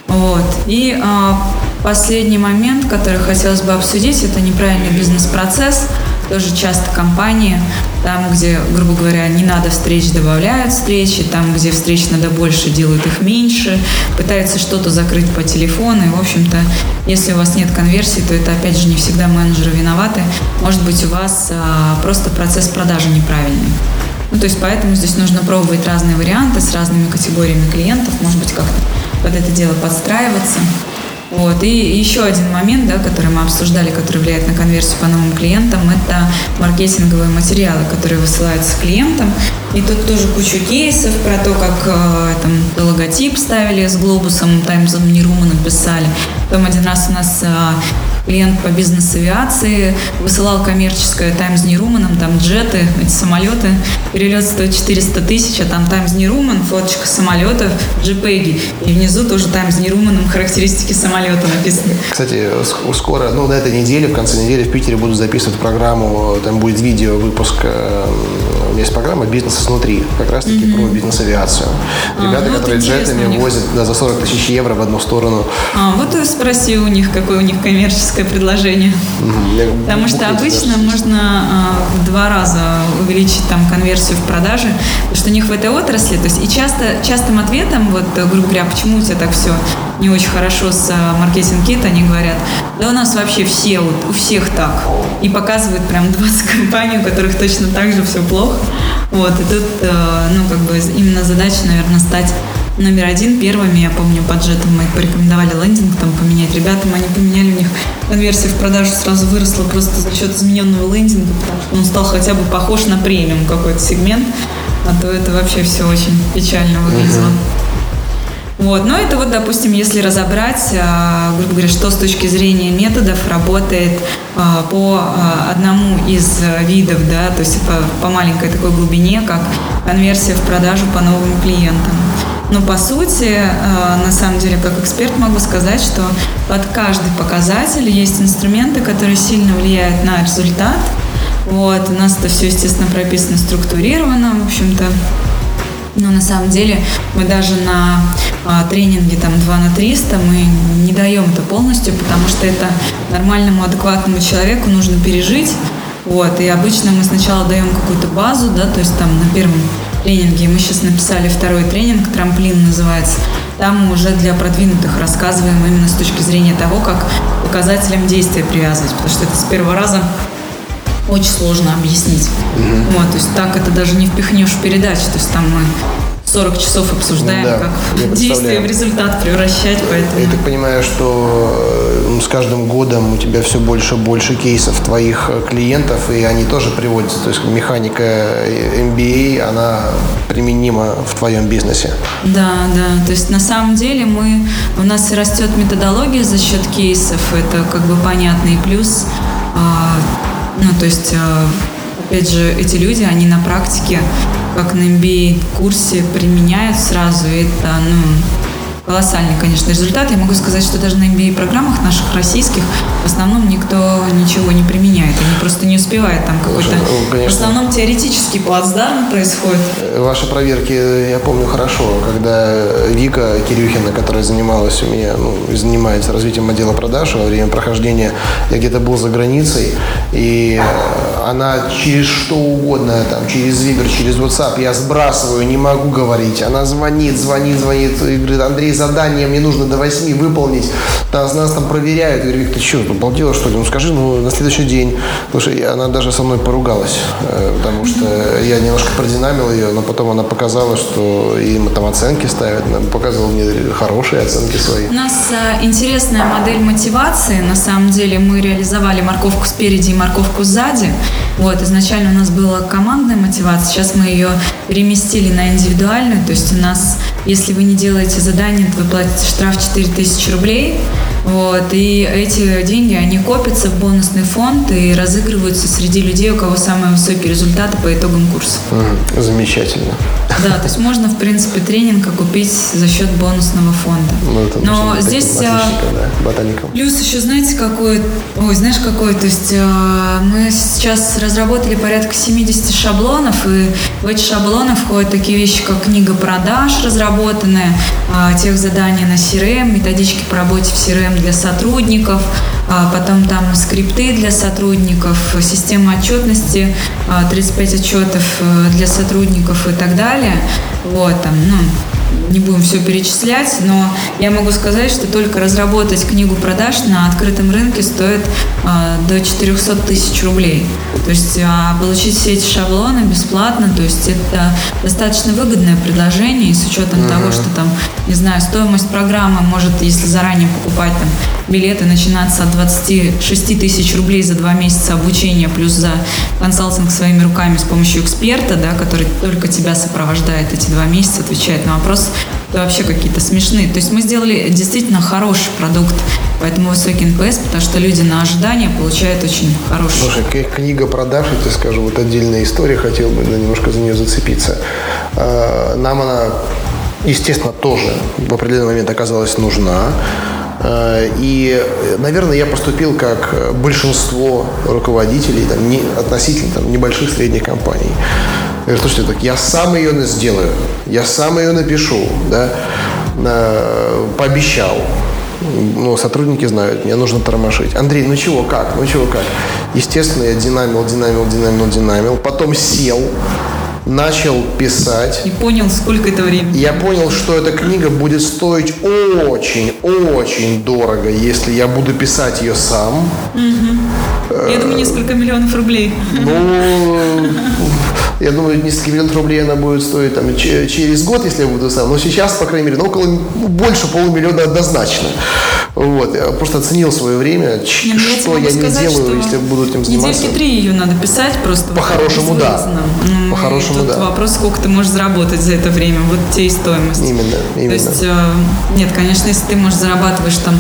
[SPEAKER 3] Вот. И а, последний момент, который хотелось бы обсудить, это неправильный бизнес-процесс. Тоже часто компании, там, где, грубо говоря, не надо встреч, добавляют встречи, там, где встреч надо больше, делают их меньше, пытаются что-то закрыть по телефону. И, в общем-то, если у вас нет конверсии, то это, опять же, не всегда менеджеры виноваты. Может быть, у вас а, просто процесс продажи неправильный. Ну, то есть поэтому здесь нужно пробовать разные варианты с разными категориями клиентов, может быть, как-то под это дело подстраиваться. Вот. И еще один момент, да, который мы обсуждали, который влияет на конверсию по новым клиентам, это маркетинговые материалы, которые высылаются клиентам. И тут тоже куча кейсов про то, как э, там логотип ставили с глобусом, Times of New Roman написали. Потом один раз у нас э, клиент по бизнес-авиации высылал коммерческое Times New Roman, там джеты, эти самолеты, перелет стоит 400 тысяч, а там Times New Roman, фоточка самолета, JPEG, и внизу тоже Times New Roman, характеристики самолета написаны.
[SPEAKER 1] Кстати, скоро, ну, на этой неделе, в конце недели в Питере буду записывать программу, там будет видео, выпуск, у меня есть программа «Бизнес изнутри», как раз-таки mm-hmm. про бизнес-авиацию. А, Ребята, а, ну, которые джетами возят да, за 40 тысяч евро в одну сторону.
[SPEAKER 3] А, вот и спроси у них, какое у них коммерческое предложение. Угу. Потому что обычно даже. можно а, в два раза увеличить там конверсию в продаже, потому что у них в этой отрасли, то есть и часто, частым ответом, вот, грубо говоря, почему у тебя так все не очень хорошо с а, маркетинг-кит, они говорят, да у нас вообще все, вот, у всех так. И показывают прям 20 компаний, у которых точно так же все плохо. Вот, и тут, а, ну, как бы именно задача, наверное, стать номер один первыми, я помню, бюджетом мы порекомендовали лендинг там поменять. Ребятам они поменяли, у них конверсия в продажу сразу выросла просто за счет измененного лендинга, потому что он стал хотя бы похож на премиум какой-то сегмент, а то это вообще все очень печально выглядело. Вот. Но это вот, допустим, если разобрать, а, грубо говоря, что с точки зрения методов работает а, по а, одному из видов, да, то есть по, по маленькой такой глубине, как конверсия в продажу по новым клиентам. Но по сути, э, на самом деле, как эксперт могу сказать, что под каждый показатель есть инструменты, которые сильно влияют на результат. Вот, у нас это все, естественно, прописано структурировано, в общем-то. Но на самом деле мы даже на тренинге там 2 на 300 мы не даем это полностью, потому что это нормальному, адекватному человеку нужно пережить. Вот, и обычно мы сначала даем какую-то базу, да, то есть там на первом тренинге. Мы сейчас написали второй тренинг, трамплин называется. Там мы уже для продвинутых рассказываем именно с точки зрения того, как показателям действия привязывать, потому что это с первого раза очень сложно объяснить. Mm-hmm. Вот, то есть так это даже не впихнешь в передачу. То есть там мы 40 часов обсуждаем,
[SPEAKER 1] Да,
[SPEAKER 3] как действие в результат превращать, поэтому...
[SPEAKER 1] Я так понимаю, что э, с каждым годом у тебя все больше и больше кейсов твоих э, клиентов, и они тоже приводятся. То есть механика э, MBA, она применима в твоем бизнесе.
[SPEAKER 3] Да, да. То есть на самом деле мы у нас растет методология за счет кейсов, это как бы понятно. И плюс, а, ну то есть, а, опять же, эти люди, они на практике, как на MBA курсе, применяют сразу. Это, ну, колоссальный, конечно, результат. Я могу сказать, что даже на MBA программах наших российских в основном никто ничего не применяет. Они просто не успевают. Там какой-то
[SPEAKER 1] ну,
[SPEAKER 3] в
[SPEAKER 1] конечно.
[SPEAKER 3] основном теоретический плацдарм происходит.
[SPEAKER 1] Э, Ваши проверки э, я помню хорошо, когда Вика Кирюхина, которая занималась у меня, ну, занимается развитием отдела продаж, во время прохождения я где-то был за границей, и э, она через что угодно, там, через Вибер, через WhatsApp, я сбрасываю, не могу говорить. Она звонит, звонит, звонит, и говорит, Андрей, задание мне нужно до 8 выполнить. Нас, нас там проверяют. Я говорю, Вик, ты что, обалдела, что ли? Ну скажи, ну на следующий день. Слушай, она даже со мной поругалась, э, потому что я немножко продинамил ее, но потом она показала, что им там оценки ставят. Показывала мне хорошие оценки свои.
[SPEAKER 3] У нас а, интересная модель мотивации. На самом деле мы реализовали морковку спереди и морковку сзади. Вот, изначально у нас была командная мотивация, сейчас мы ее переместили на индивидуальную. То есть у нас, если вы не делаете задание, то вы платите штраф 4000 рублей. Вот, и эти деньги, они копятся в бонусный фонд и разыгрываются среди людей, у кого самые высокие результаты по итогам курса.
[SPEAKER 1] Мгм, Замечательно.
[SPEAKER 3] Да, то есть можно, в принципе, тренинг окупить за счет бонусного фонда.
[SPEAKER 1] Ну, это
[SPEAKER 3] Но здесь а,
[SPEAKER 1] да, ботаником.
[SPEAKER 3] Плюс еще, знаете, какой, ой, знаешь, какой, то есть э, мы сейчас разработали порядка 70 шаблонов, и в эти шаблоны входят такие вещи, как книга продаж разработанная, э, тех заданий на CRM, методички по работе в CRM для сотрудников, а потом там скрипты для сотрудников, система отчетности, а, 35 отчетов э, для сотрудников и так далее. Вот, там, ну, не будем все перечислять, но я могу сказать, что только разработать книгу продаж на открытом рынке стоит а, до 400 тысяч рублей. То есть а, получить все эти шаблоны бесплатно, то есть это достаточно выгодное предложение, и с учетом того, что там, не знаю, стоимость программы может, если заранее покупать там билеты, начинаться от 26 тысяч рублей за два месяца обучения, плюс за консалтинг своими руками с помощью эксперта, да, который только тебя сопровождает эти два месяца, отвечает на вопрос, это вообще какие-то смешные. То есть мы сделали действительно хороший продукт, поэтому высокий NPS, потому что люди на ожидание получают очень хороший.
[SPEAKER 1] Слушай, книга продаж, я тебе скажу, вот отдельная история, хотел бы немножко за нее зацепиться. Э, Нам она, естественно, тоже в определенный момент оказалась нужна. Э, И, наверное, я поступил как э, большинство руководителей там, не, относительно там, небольших средних компаний. Я говорю, слушайте, так я сам ее сделаю, я сам ее напишу, да, пообещал. Ну, сотрудники знают, мне нужно тормошить. Андрей, ну чего, как? Ну чего, как? Естественно, я динамил, динамил, динамил, динамил. Потом сел, начал писать.
[SPEAKER 3] И понял, сколько это времени.
[SPEAKER 1] Я понял, что эта книга будет стоить очень, очень дорого, если я буду писать ее сам.
[SPEAKER 3] Я думаю, несколько миллионов рублей.
[SPEAKER 1] Ну, я думаю, несколько миллионов рублей она будет стоить там, че- через год, если я буду сам. Но сейчас, по крайней мере, ну, около, ну, больше полумиллиона однозначно. Вот. Я просто оценил свое время,
[SPEAKER 3] Не, ну, я
[SPEAKER 1] что
[SPEAKER 3] могу
[SPEAKER 1] я не
[SPEAKER 3] сказать,
[SPEAKER 1] делаю, если буду этим заниматься.
[SPEAKER 3] Недельки три ее надо писать просто.
[SPEAKER 1] По-хорошему, да.
[SPEAKER 3] Ну,
[SPEAKER 1] По-хорошему, да.
[SPEAKER 3] вопрос, сколько ты можешь заработать за это время. Вот те и стоимость.
[SPEAKER 1] Именно, именно.
[SPEAKER 3] То есть, э, нет, конечно, если ты, можешь зарабатываешь там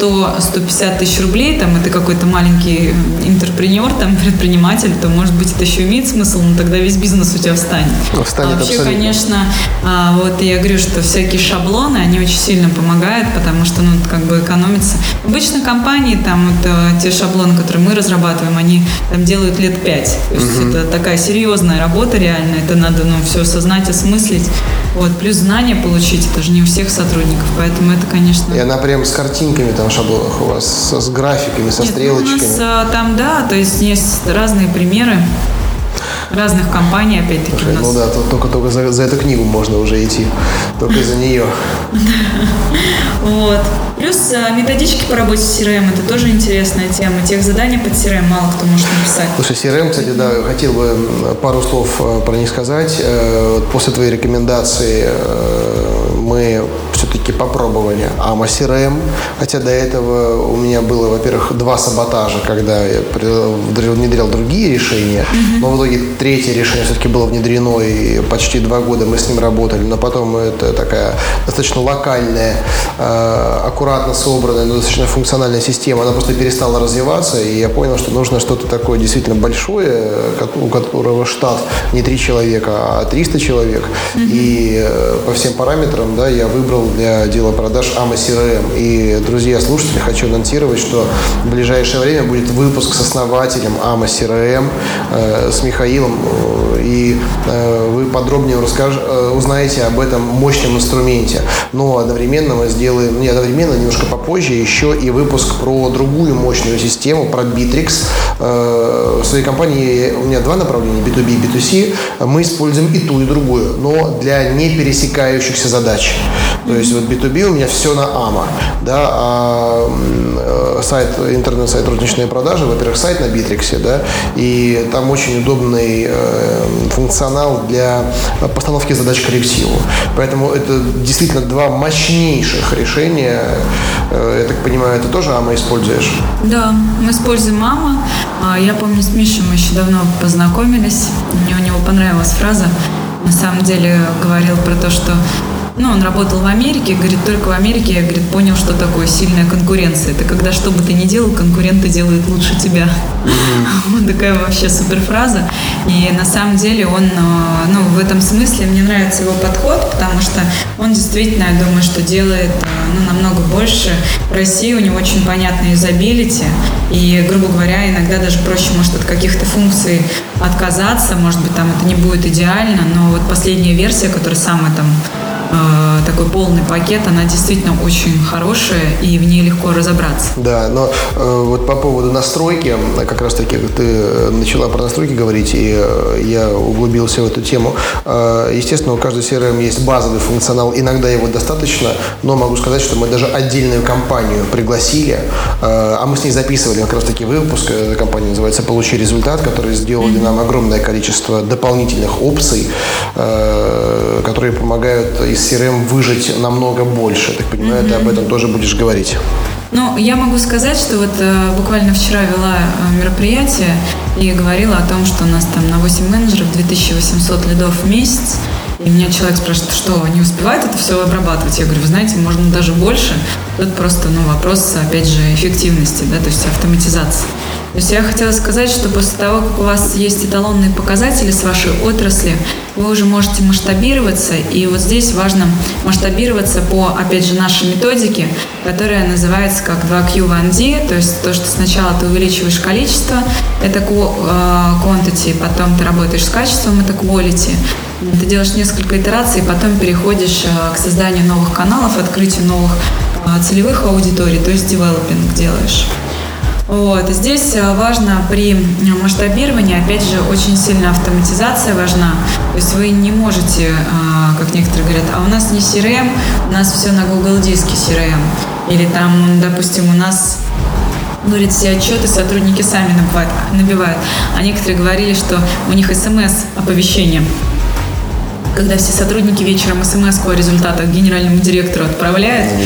[SPEAKER 3] 100-150 тысяч рублей, там, и ты какой-то маленький интерпренер, там, предприниматель, то, может быть, это еще имеет смысл, но тогда весь бизнес у тебя встанет.
[SPEAKER 1] Ну, встанет
[SPEAKER 3] а вообще,
[SPEAKER 1] абсолютно.
[SPEAKER 3] конечно, а, вот я говорю, что всякие шаблоны, они очень сильно помогают, потому что, ну, как бы экономится. Обычно компании, там, вот э, те шаблоны, которые мы разрабатываем, они там делают лет пять. То есть это такая серьезная работа реально, это надо, ну, все осознать, осмыслить. Вот, плюс знания получить, это же не у всех сотрудников, поэтому это, конечно...
[SPEAKER 1] И она прям с картинками там в шаблонах у вас, с, с графиками, со
[SPEAKER 3] Нет, ну,
[SPEAKER 1] стрелочками.
[SPEAKER 3] у нас а, там, да, то есть есть разные примеры. разных компаний, опять-таки, нас.
[SPEAKER 1] Ну да, только, только за, за эту книгу можно уже идти, только за нее.
[SPEAKER 3] Вот. Плюс а, методички по работе с CRM, это тоже интересная тема. Тех заданий под CRM мало кто может написать.
[SPEAKER 1] Слушай, CRM, кстати, да, хотел бы пару слов э, про них сказать. Э, после твоей рекомендации э, мы все-таки попробовали AMA CRM, хотя до этого у меня было, во-первых, два саботажа, когда я внедрял другие решения, но в итоге третье решение все-таки было внедрено, и почти два года мы с ним работали, но потом это такая достаточно локальная, э, аккуратно собранная, но достаточно функциональная система, она просто перестала развиваться, и я понял, что нужно что-то такое действительно большое, у которого штат не три человека, а 300 человек, и э, по всем параметрам, да, я выбрал для отдела продаж AMA CRM. И, друзья, слушатели, хочу анонсировать, что в ближайшее время будет выпуск с основателем AMA CRM, э, с Михаилом. И э, вы подробнее расскаж... Э, узнаете об этом мощном инструменте. Но одновременно мы сделаем, не одновременно, немножко попозже, еще и выпуск про другую мощную систему, про Bittrex. Э, в своей компании у меня два направления, B2B и B2C. Мы используем и ту, и другую, но для не пересекающихся задач. То есть вот B2B у меня все на AMA, да, а сайт, интернет-сайт розничные продажи, во-первых, сайт на Битриксе, да, и там очень удобный э, функционал для постановки задач коллективу. Поэтому это действительно два мощнейших решения. Э, я так понимаю, это тоже AMA используешь?
[SPEAKER 3] Да, мы используем AMA. А, я помню, с Мишей мы еще давно познакомились. Мне у него понравилась фраза. На самом деле говорил про то, что ну, он работал в Америке, говорит, только в Америке я, говорит, понял, что такое сильная конкуренция. Это когда что бы ты ни делал, конкуренты делают лучше тебя. Вот такая вообще суперфраза. И на самом деле он, э, ну, в этом смысле мне нравится его подход, потому что он действительно, я думаю, что делает э, ну, намного больше. В России у него очень понятная юзабилити, и, грубо говоря, иногда даже проще может от каких-то функций отказаться, может быть, там это не будет идеально, но вот последняя версия, которая самая там такой полный пакет, она действительно очень хорошая и в ней легко разобраться.
[SPEAKER 1] Да, но э, вот по поводу настройки, как раз таки ты начала про настройки говорить, и э, я углубился в эту тему. Э, естественно, у каждой CRM есть базовый функционал, иногда его достаточно, но могу сказать, что мы даже отдельную компанию пригласили, э, а мы с ней записывали как раз таки выпуск, эта компания называется «Получи результат», которые сделали нам огромное количество дополнительных опций, э, которые помогают из CRM выжить намного больше. Так понимаю, mm-hmm. ты об этом тоже будешь говорить.
[SPEAKER 3] Ну, я могу сказать, что вот э, буквально вчера вела э, мероприятие и говорила о том, что у нас там на 8 менеджеров 2800 лидов в месяц. И меня человек спрашивает, что не успевает это все обрабатывать? Я говорю, вы знаете, можно даже больше. Тут просто ну, вопрос, опять же, эффективности, да, то есть автоматизации. То есть я хотела сказать, что после того, как у вас есть эталонные показатели с вашей отрасли, вы уже можете масштабироваться. И вот здесь важно масштабироваться по, опять же, нашей методике, которая называется как 2Q1D, то есть то, что сначала ты увеличиваешь количество, это э, quantity, потом ты работаешь с качеством, это quality. Ты делаешь несколько итераций, потом переходишь э, к созданию новых каналов, открытию новых э, целевых аудиторий, то есть девелопинг делаешь. Вот. Здесь э, важно при масштабировании, опять же, очень сильно автоматизация важна. То есть вы не можете, как некоторые говорят, а у нас не CRM, у нас все на Google диске CRM. Или там, допустим, у нас говорит, все отчеты сотрудники сами набивают. А некоторые говорили, что у них смс-оповещение когда все сотрудники вечером смс о результатах генеральному директору отправляют.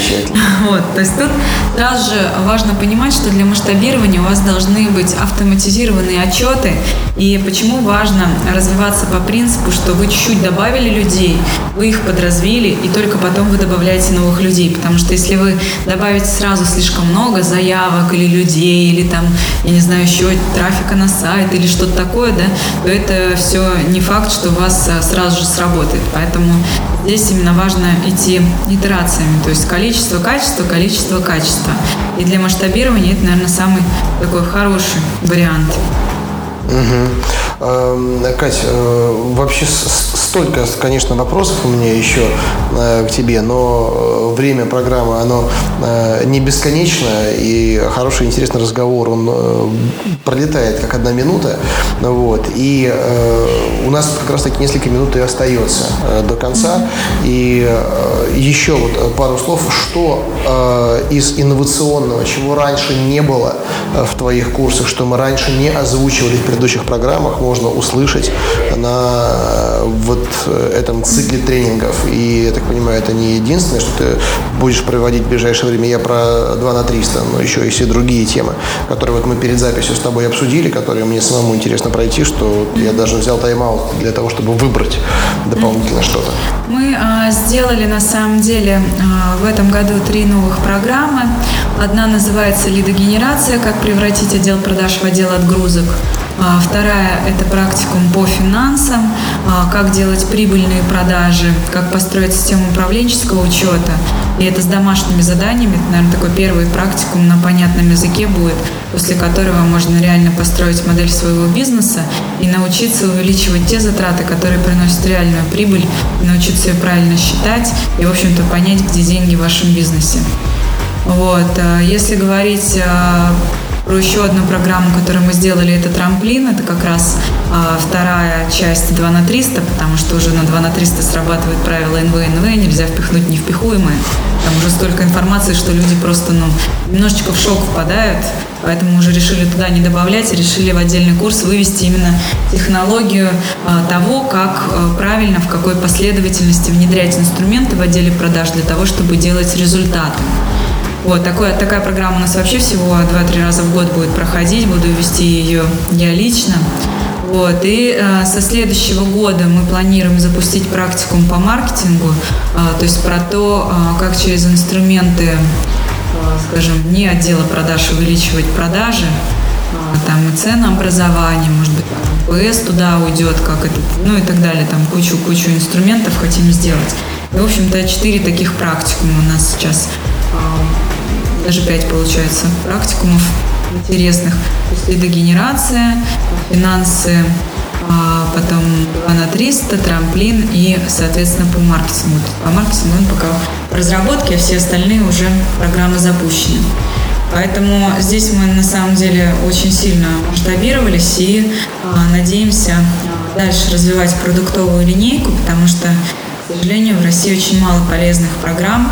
[SPEAKER 3] Вот, то есть тут также важно понимать, что для масштабирования у вас должны быть автоматизированные отчеты. И почему важно развиваться по принципу, что вы чуть-чуть добавили людей, вы их подразвили, и только потом вы добавляете новых людей. Потому что если вы добавите сразу слишком много заявок или людей, или там, я не знаю, еще трафика на сайт или что-то такое, да, то это все не факт, что у вас а, сразу же сработает работает. Поэтому здесь именно важно идти итерациями, то есть количество, качество, количество, качество. И для масштабирования это, наверное, самый такой хороший вариант.
[SPEAKER 1] Угу. Эм, Кать, э, вообще столько, конечно, вопросов у меня еще э, к тебе, но время программы, оно не бесконечно, и хороший, интересный разговор, он пролетает как одна минута, вот, и у нас как раз таки несколько минут и остается до конца, и еще вот пару слов, что из инновационного, чего раньше не было в твоих курсах, что мы раньше не озвучивали в предыдущих программах, можно услышать на вот э, этом цикле тренингов. И, я так понимаю, это не единственное, что ты будешь проводить в ближайшее время. Я про 2 на 300, но еще есть и другие темы, которые вот мы перед записью с тобой обсудили, которые мне самому интересно пройти, что я даже взял тайм-аут для того, чтобы выбрать дополнительно что-то.
[SPEAKER 3] Мы а, сделали на самом деле а, в этом году три новых программы. Одна называется «Лидогенерация. Как превратить отдел продаж в отдел отгрузок». А, вторая – это практикум по финансам, а, как делать прибыльные продажи, как построить систему управленческого учета. И это с домашними заданиями. Это, наверное, такой первый практикум на понятном языке будет, после которого можно реально построить модель своего бизнеса и научиться увеличивать те затраты, которые приносят реальную прибыль, научиться ее правильно считать и, в общем-то, понять, где деньги в вашем бизнесе. Вот. А, если говорить про еще одну программу, которую мы сделали, это трамплин. Это как раз а, вторая часть 2 на 300, потому что уже на 2 на 300 срабатывает правило НВ-НВ, нельзя впихнуть невпихуемое. Там уже столько информации, что люди просто ну, немножечко в шок впадают, поэтому уже решили туда не добавлять, решили в отдельный курс вывести именно технологию а, того, как а, правильно, в какой последовательности внедрять инструменты в отделе продаж для того, чтобы делать результаты. Вот, такое, такая программа у нас вообще всего 2-3 раза в год будет проходить, буду вести ее я лично. Вот, и э, со следующего года мы планируем запустить практикум по маркетингу, э, то есть про то, э, как через инструменты, э, скажем, не отдела продаж увеличивать продажи, э, там и ценообразование, может быть, ПС туда уйдет, как это, ну и так далее, там кучу-кучу инструментов хотим сделать. И, в общем-то, четыре таких практикума у нас сейчас даже 5 получается практикумов интересных. То есть лидогенерация, финансы, а потом 2 на 300, трамплин и, соответственно, по маркетингу. По маркетингу он пока в разработке, а все остальные уже программы запущены. Поэтому здесь мы на самом деле очень сильно масштабировались и а, надеемся дальше развивать продуктовую линейку, потому что к сожалению, в России очень мало полезных программ,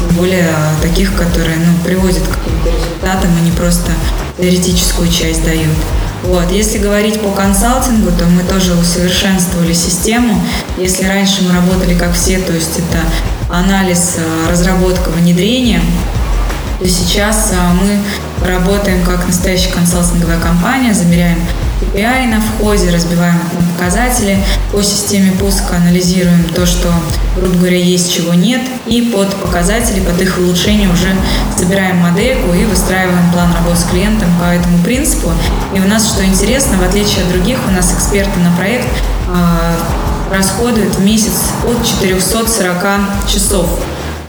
[SPEAKER 3] тем более таких, которые ну, приводят к каким-то результатам, а не просто теоретическую часть дают. Вот. Если говорить по консалтингу, то мы тоже усовершенствовали систему. Если раньше мы работали как все, то есть это анализ, э, разработка, внедрение, то сейчас э, мы работаем как настоящая консалтинговая компания, замеряем KPI на входе, разбиваем показатели, по системе пуска анализируем то, что, грубо говоря, есть, чего нет, и под показатели, под их улучшение уже собираем модельку и выстраиваем план работы с клиентом по этому принципу. И у нас, что интересно, в отличие от других, у нас эксперты на проект э, расходуют в месяц от 440 часов.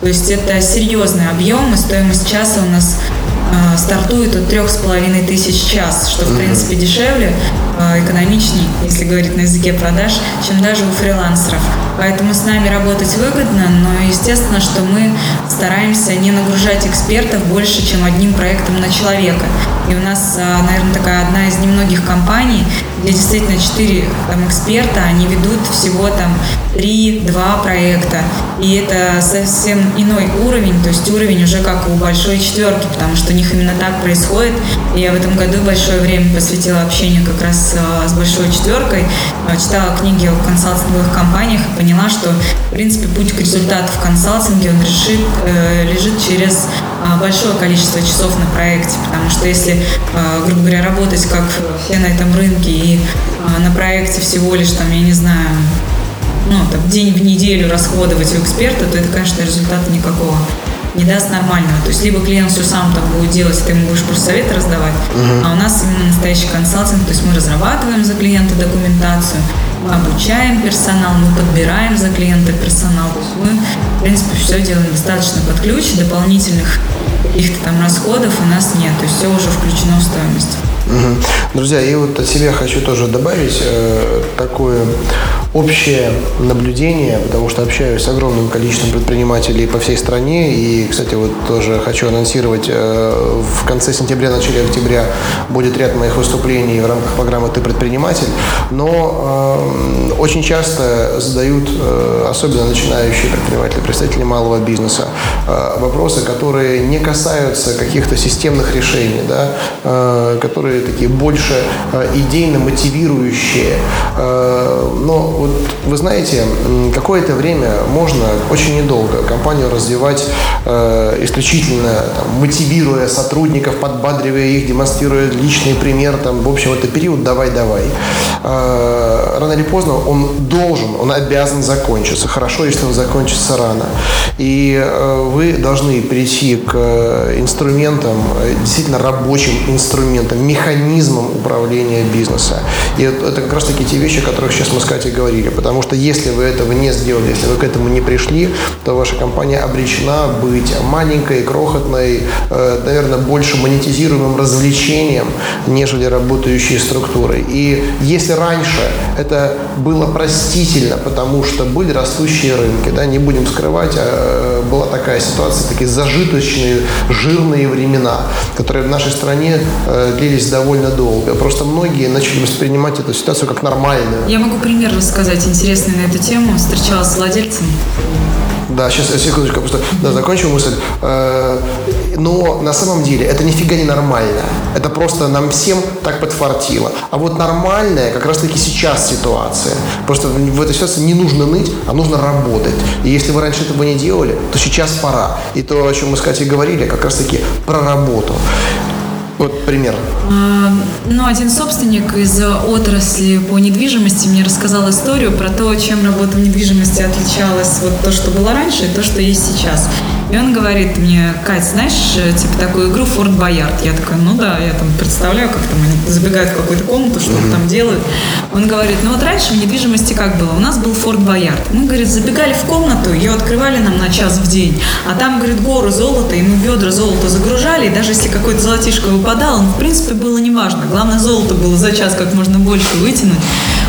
[SPEAKER 3] То есть это серьезный объем, и стоимость часа у нас а, стартует от трех с половиной тысяч час, что в принципе дешевле, а, экономичней, если говорить на языке продаж, чем даже у фрилансеров. Поэтому с нами работать выгодно, но естественно, что мы стараемся не нагружать экспертов больше, чем одним проектом на человека. И у нас, а, наверное, такая одна из немногих компаний, где действительно четыре там, эксперта, они ведут всего там три-два проекта. И это совсем иной уровень, то есть уровень уже как у большой четверки, потому что у них именно так происходит. И я в этом году большое время посвятила общению как раз а, с большой четверкой, а, читала книги о консалтинговых компаниях и поняла, что, в принципе, путь к результату в консалтинге, он решит, э, лежит через большое количество часов на проекте, потому что если, грубо говоря, работать как все на этом рынке и на проекте всего лишь, там, я не знаю, ну, там, день в неделю расходовать у эксперта, то это, конечно, результата никакого не даст нормального. То есть либо клиент все сам там будет делать, ты ему будешь просто советы раздавать, uh-huh. а у нас именно настоящий консалтинг, то есть мы разрабатываем за клиента документацию, обучаем персонал, мы подбираем за клиента персонал. Мы, в принципе, все делаем достаточно под ключ, дополнительных каких-то там расходов у нас нет, то есть все уже включено в стоимость.
[SPEAKER 1] Друзья, и вот от себя хочу тоже добавить э, такое общее наблюдение, потому что общаюсь с огромным количеством предпринимателей по всей стране. И, кстати, вот тоже хочу анонсировать, э, в конце сентября, начале октября будет ряд моих выступлений в рамках программы «Ты предприниматель». Но э, очень часто задают, э, особенно начинающие предприниматели, представители малого бизнеса, вопросы, которые не касаются каких-то системных решений, да, которые такие больше идейно мотивирующие. Но вот вы знаете, какое-то время можно очень недолго компанию развивать э, исключительно там, мотивируя сотрудников, подбадривая их, демонстрируя личный пример, там, в общем, это период давай-давай. Э, рано или поздно он должен, он обязан закончиться. Хорошо, если он закончится рано. И э, вы должны перейти к инструментам, действительно рабочим инструментам, механизмам управления бизнеса. И это как раз таки те вещи, о которых сейчас мы с Катей говорили говорили. Потому что если вы этого не сделали, если вы к этому не пришли, то ваша компания обречена быть маленькой, крохотной, э, наверное, больше монетизируемым развлечением, нежели работающей структурой. И если раньше это было простительно, потому что были растущие рынки, да, не будем скрывать, а была такая ситуация, такие зажиточные, жирные времена, которые в нашей стране э, длились довольно долго. Просто многие начали воспринимать эту ситуацию как нормальную.
[SPEAKER 3] Я могу пример рассказать рассказать интересный на эту тему. Встречалась с владельцем.
[SPEAKER 1] Да, сейчас, секундочку, просто да, закончу мысль. Э, но на самом деле это нифига не нормально. Это просто нам всем так подфартило. А вот нормальная как раз-таки сейчас ситуация. Просто в этой ситуации не нужно ныть, а нужно работать. И если вы раньше этого не делали, то сейчас пора. И то, о чем мы Катей говорили, как раз-таки про работу. Вот пример.
[SPEAKER 3] А, ну, один собственник из отрасли по недвижимости мне рассказал историю про то, чем работа в недвижимости отличалась вот то, что было раньше, и то, что есть сейчас. И он говорит мне, Кать, знаешь, э, типа такую игру Форт Боярд. Я такая, ну да, я там представляю, как там они забегают в какую-то комнату, mm-hmm. там делают. Он говорит, ну вот раньше в недвижимости как было? У нас был Форт Боярд. Мы, говорит, забегали в комнату, ее открывали нам на час в день, а там, говорит, горы золота, и мы ведра золота загружали, и даже если какой-то золотишко выпадал, ну, в принципе, было неважно. Главное, золото было за час как можно больше вытянуть.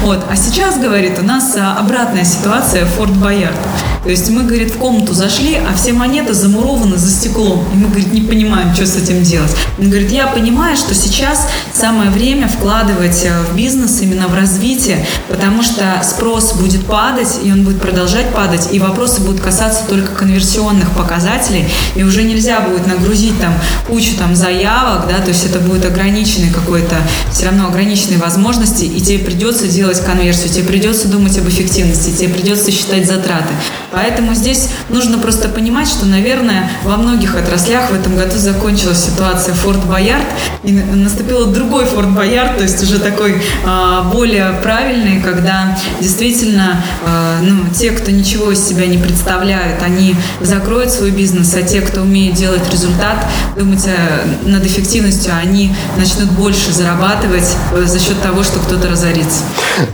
[SPEAKER 3] Вот. А сейчас, говорит, у нас а, обратная ситуация Форт Боярд. То есть мы, говорит, в комнату зашли, а все монеты замурованы за стеклом. И мы, говорит, не понимаем, что с этим делать. Он говорит, я понимаю, что сейчас самое время вкладывать э, в бизнес, именно в развитие, потому что спрос будет падать, и он будет продолжать падать, и вопросы будут касаться только конверсионных показателей, и уже нельзя будет нагрузить там кучу там заявок, да, то есть это будет ограниченный какой-то, все равно ограниченные возможности, и тебе придется делать конверсию, тебе придется думать об эффективности, тебе придется считать затраты. Поэтому здесь нужно просто понимать, что, наверное, во многих отраслях в этом году закончилась ситуация Форт Боярд, и наступил другой Форт Боярд, то есть уже такой а, более правильный, когда действительно а, ну, те, кто ничего из себя не представляют, они закроют свой бизнес, а те, кто умеет делать результат, думать а, над эффективностью, они начнут больше зарабатывать за счет того, что кто-то разорится.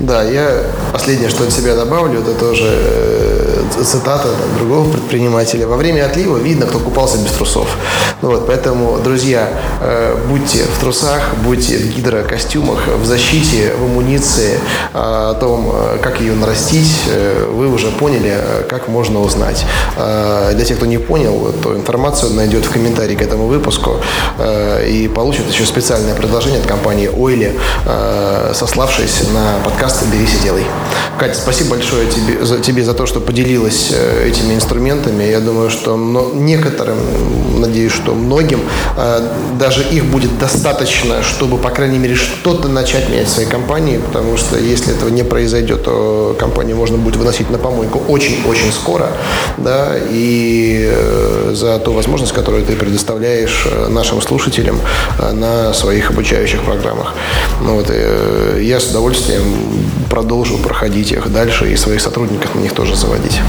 [SPEAKER 1] Да, я последнее, что от себя добавлю, это тоже э, цитата там, другого предпринимателя. Во время отлива видно, кто купался без трусов. Ну, вот, поэтому, друзья, э, будьте в трусах, будьте в гидрокостюмах, в защите, в амуниции, э, о том, э, как ее нарастить, э, вы уже поняли, э, как можно узнать. Э, для тех, кто не понял, то информацию найдет в комментарии к этому выпуску э, и получит еще специальное предложение от компании Ойли, э, сославшись на подкаст «Берись и делай». Катя, спасибо большое тебе за, тебе за то, что поделилась э, этими инструментами. Я думаю, что некоторым, надеюсь, что многим, э, даже их будет достаточно, чтобы, по крайней мере, что-то начать менять в своей компании, потому что если этого не произойдет, то компанию можно будет выносить на помойку очень-очень скоро, да, и э, за ту возможность, которую ты предоставляешь нашим слушателям на своих обучающих программах. Ну, вот, я с удовольствием продолжу проходить их дальше и своих сотрудников на них тоже заводить.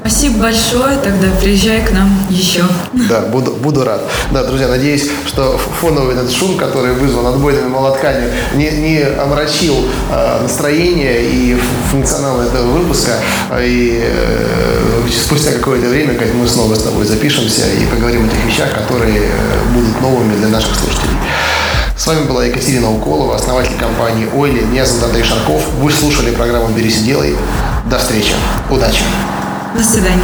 [SPEAKER 3] Спасибо большое, тогда приезжай к нам еще.
[SPEAKER 1] Да, буду, буду рад. Да, друзья, надеюсь, что фоновый этот шум, который вызван отбойными молотками, не, не омрачил э, настроение и функционал этого выпуска. И э, спустя какое-то время, как мы снова с тобой запишемся и поговорим о тех вещах, которые э, будут новыми для наших слушателей. С вами была Екатерина Уколова, основатель компании «Ойли». Меня зовут Андрей Шарков. Вы слушали программу «Берись и делай». До встречи. Удачи.
[SPEAKER 3] До свидания.